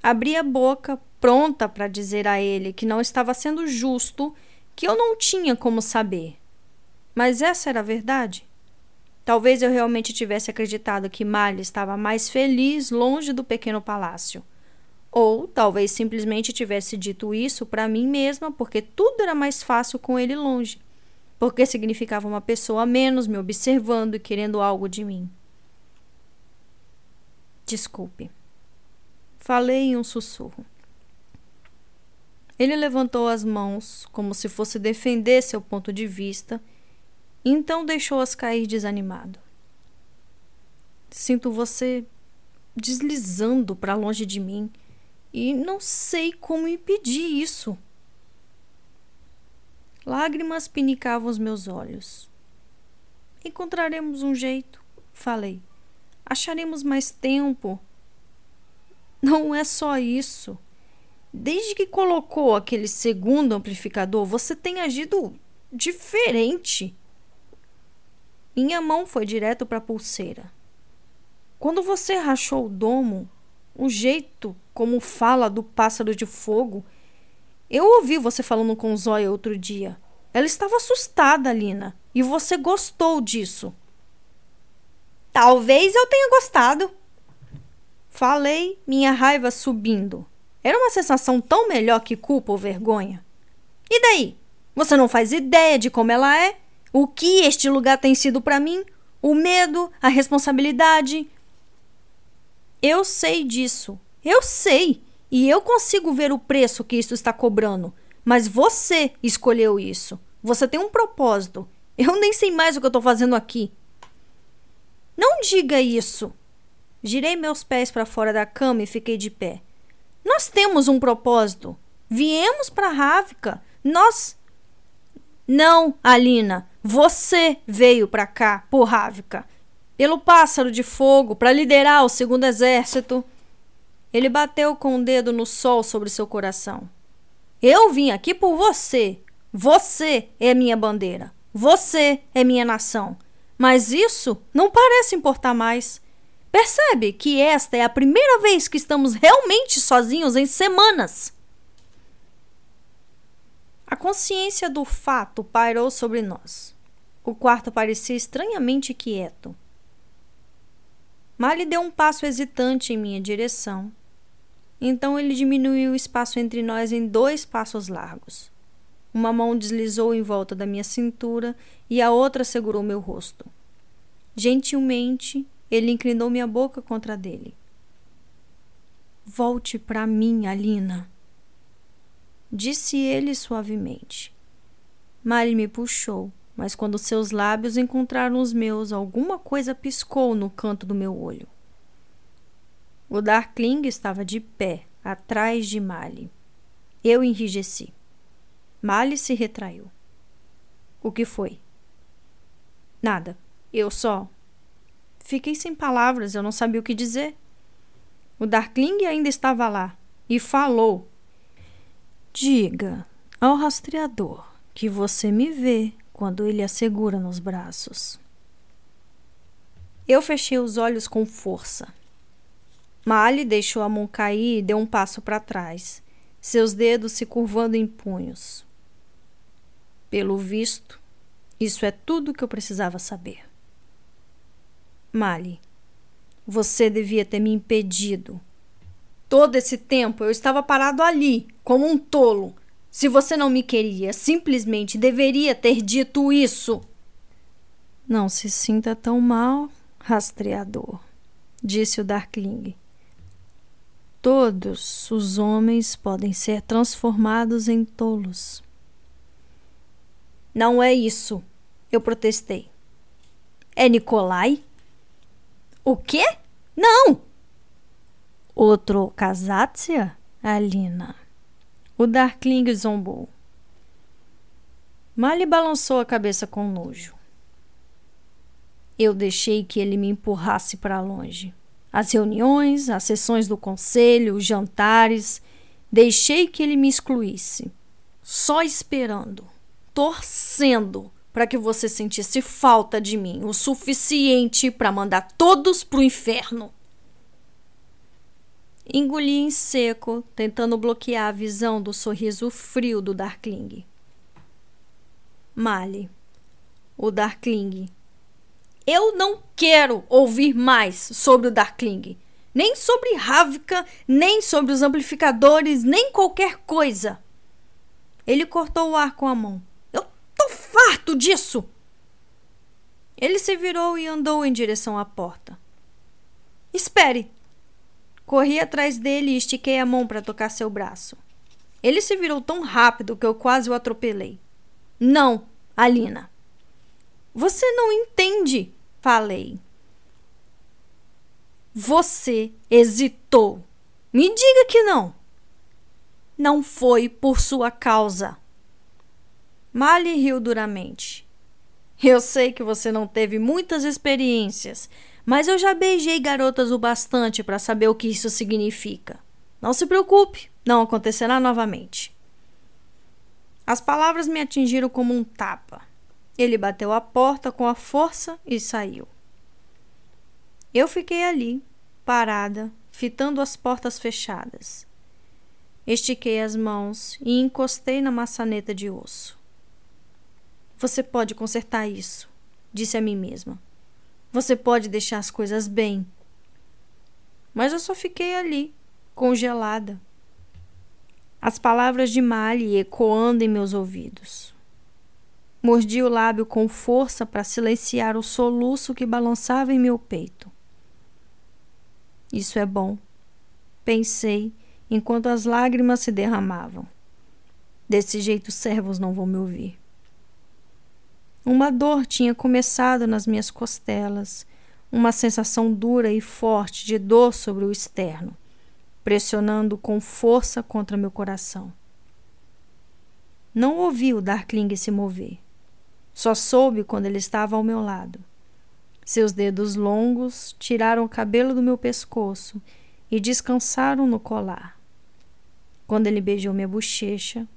Abri a boca, pronta para dizer a ele que não estava sendo justo, que eu não tinha como saber. Mas essa era a verdade. Talvez eu realmente tivesse acreditado que Malha estava mais feliz longe do pequeno palácio. Ou talvez simplesmente tivesse dito isso para mim mesma porque tudo era mais fácil com ele longe porque significava uma pessoa a menos me observando e querendo algo de mim. Desculpe. Falei em um sussurro. Ele levantou as mãos, como se fosse defender seu ponto de vista, e então deixou-as cair desanimado. Sinto você deslizando para longe de mim e não sei como impedir isso. Lágrimas pinicavam os meus olhos. Encontraremos um jeito, falei. Acharemos mais tempo. Não é só isso. Desde que colocou aquele segundo amplificador, você tem agido diferente. Minha mão foi direto para a pulseira. Quando você rachou o domo, o jeito como fala do pássaro de fogo, eu ouvi você falando com Zóia outro dia. Ela estava assustada, Lina, e você gostou disso. Talvez eu tenha gostado. Falei, minha raiva subindo. Era uma sensação tão melhor que culpa ou vergonha. E daí? Você não faz ideia de como ela é? O que este lugar tem sido para mim? O medo, a responsabilidade. Eu sei disso. Eu sei. E eu consigo ver o preço que isso está cobrando. Mas você escolheu isso. Você tem um propósito. Eu nem sei mais o que eu estou fazendo aqui. Não diga isso. Girei meus pés para fora da cama e fiquei de pé. Nós temos um propósito. Viemos para Rávica. Nós. Não, Alina. Você veio para cá por Rávica. Pelo pássaro de fogo, para liderar o segundo exército. Ele bateu com o um dedo no sol sobre seu coração. Eu vim aqui por você. Você é minha bandeira. Você é minha nação. Mas isso não parece importar mais. Percebe que esta é a primeira vez que estamos realmente sozinhos em semanas. A consciência do fato pairou sobre nós. O quarto parecia estranhamente quieto. Mali deu um passo hesitante em minha direção. Então ele diminuiu o espaço entre nós em dois passos largos. Uma mão deslizou em volta da minha cintura e a outra segurou meu rosto. Gentilmente, ele inclinou minha boca contra a dele. Volte para mim, Alina, disse ele suavemente. Mali me puxou, mas quando seus lábios encontraram os meus, alguma coisa piscou no canto do meu olho. O Darkling estava de pé, atrás de Mali. Eu enrijeci. Mali se retraiu. O que foi? Nada. Eu só Fiquei sem palavras, eu não sabia o que dizer. O Darkling ainda estava lá e falou: Diga ao rastreador que você me vê quando ele a segura nos braços. Eu fechei os olhos com força. Mali deixou a mão cair e deu um passo para trás, seus dedos se curvando em punhos. Pelo visto, isso é tudo que eu precisava saber. Mali, você devia ter me impedido. Todo esse tempo eu estava parado ali, como um tolo. Se você não me queria, simplesmente deveria ter dito isso. Não se sinta tão mal, rastreador, disse o Darkling. Todos os homens podem ser transformados em tolos. Não é isso, eu protestei. É Nikolai? O quê? Não! Outro Kazatia? Alina. O Darkling zombou. Mali balançou a cabeça com nojo. Eu deixei que ele me empurrasse para longe. As reuniões, as sessões do conselho, os jantares. Deixei que ele me excluísse. Só esperando, torcendo para que você sentisse falta de mim o suficiente para mandar todos pro inferno. Engoli em seco, tentando bloquear a visão do sorriso frio do Darkling. Mali, o Darkling. Eu não quero ouvir mais sobre o Darkling, nem sobre Ravka, nem sobre os amplificadores, nem qualquer coisa. Ele cortou o ar com a mão farto disso! Ele se virou e andou em direção à porta. Espere! Corri atrás dele e estiquei a mão para tocar seu braço. Ele se virou tão rápido que eu quase o atropelei. Não, Alina. Você não entende, falei. Você hesitou. Me diga que não. Não foi por sua causa. Mali riu duramente. Eu sei que você não teve muitas experiências, mas eu já beijei garotas o bastante para saber o que isso significa. Não se preocupe, não acontecerá novamente. As palavras me atingiram como um tapa. Ele bateu a porta com a força e saiu. Eu fiquei ali, parada, fitando as portas fechadas. Estiquei as mãos e encostei na maçaneta de osso. Você pode consertar isso, disse a mim mesma. Você pode deixar as coisas bem. Mas eu só fiquei ali, congelada. As palavras de Mali ecoando em meus ouvidos. Mordi o lábio com força para silenciar o soluço que balançava em meu peito. Isso é bom, pensei enquanto as lágrimas se derramavam. Desse jeito, os servos não vão me ouvir. Uma dor tinha começado nas minhas costelas, uma sensação dura e forte de dor sobre o externo, pressionando com força contra meu coração. Não ouvi o Darkling se mover. Só soube quando ele estava ao meu lado. Seus dedos longos tiraram o cabelo do meu pescoço e descansaram no colar. Quando ele beijou minha bochecha,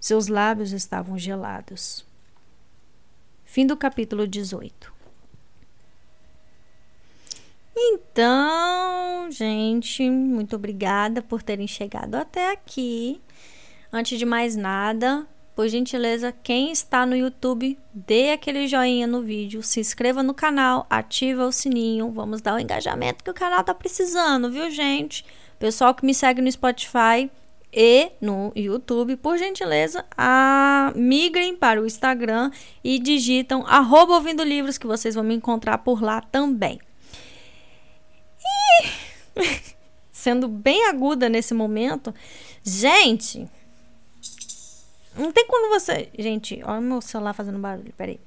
seus lábios estavam gelados. Fim do capítulo 18. Então, gente, muito obrigada por terem chegado até aqui. Antes de mais nada, por gentileza, quem está no YouTube, dê aquele joinha no vídeo, se inscreva no canal, ativa o sininho. Vamos dar o engajamento que o canal tá precisando, viu, gente? Pessoal que me segue no Spotify, e no YouTube, por gentileza, a, migrem para o Instagram e digitam arroba ouvindo livros que vocês vão me encontrar por lá também. E sendo bem aguda nesse momento, gente, não tem quando você, gente, olha meu celular fazendo barulho, peraí.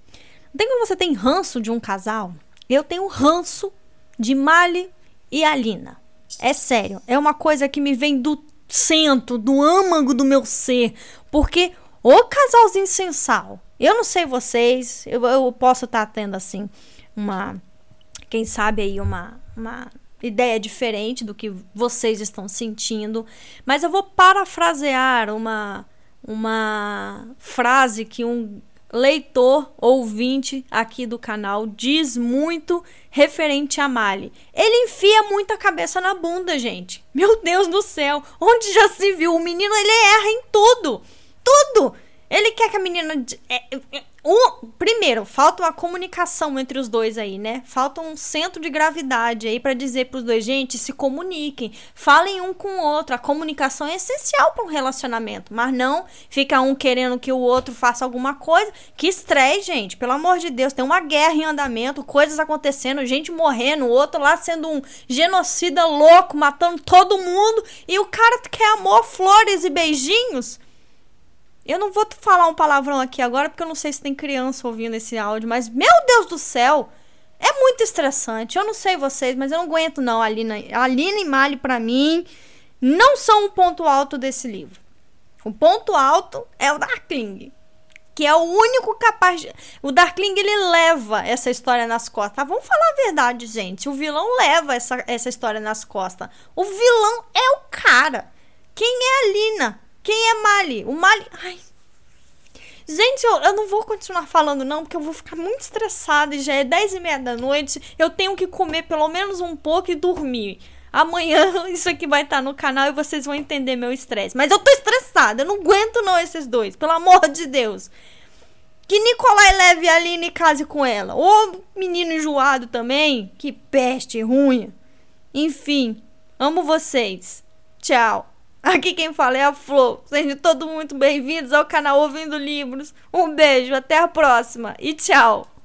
Não tem quando você tem ranço de um casal? Eu tenho ranço de Mali e Alina. É sério, é uma coisa que me vem do centro, do âmago do meu ser. Porque o casalzinho sensal, eu não sei vocês, eu, eu posso estar tá tendo assim uma, quem sabe aí uma, uma ideia diferente do que vocês estão sentindo, mas eu vou parafrasear uma uma frase que um leitor, ouvinte aqui do canal, diz muito referente a Mali. Ele enfia muita cabeça na bunda, gente. Meu Deus do céu, onde já se viu? O menino, ele erra em tudo. Tudo! Ele quer que a menina. Um, primeiro, falta uma comunicação entre os dois aí, né? Falta um centro de gravidade aí para dizer pros dois, gente, se comuniquem, falem um com o outro. A comunicação é essencial para um relacionamento, mas não fica um querendo que o outro faça alguma coisa. Que estresse, gente, pelo amor de Deus, tem uma guerra em andamento, coisas acontecendo, gente morrendo, o outro lá sendo um genocida louco, matando todo mundo, e o cara quer amor, flores e beijinhos. Eu não vou falar um palavrão aqui agora porque eu não sei se tem criança ouvindo esse áudio, mas meu Deus do céu! É muito estressante. Eu não sei vocês, mas eu não aguento não, Alina. Alina e Mali para mim não são o ponto alto desse livro. O ponto alto é o Darkling, que é o único capaz de... O Darkling, ele leva essa história nas costas. Tá? Vamos falar a verdade, gente. O vilão leva essa, essa história nas costas. O vilão é o cara. Quem é a Lina? Quem é Mali? O Mali. Ai. Gente, eu, eu não vou continuar falando, não, porque eu vou ficar muito estressada e já é 10 e meia da noite. Eu tenho que comer pelo menos um pouco e dormir. Amanhã isso aqui vai estar no canal e vocês vão entender meu estresse. Mas eu tô estressada, eu não aguento não esses dois, pelo amor de Deus. Que Nicolai leve a Aline e case com ela. Ô menino enjoado também, que peste ruim. Enfim, amo vocês. Tchau. Aqui quem fala é a Flor. Sejam todos muito bem-vindos ao canal Ouvindo Livros. Um beijo, até a próxima e tchau!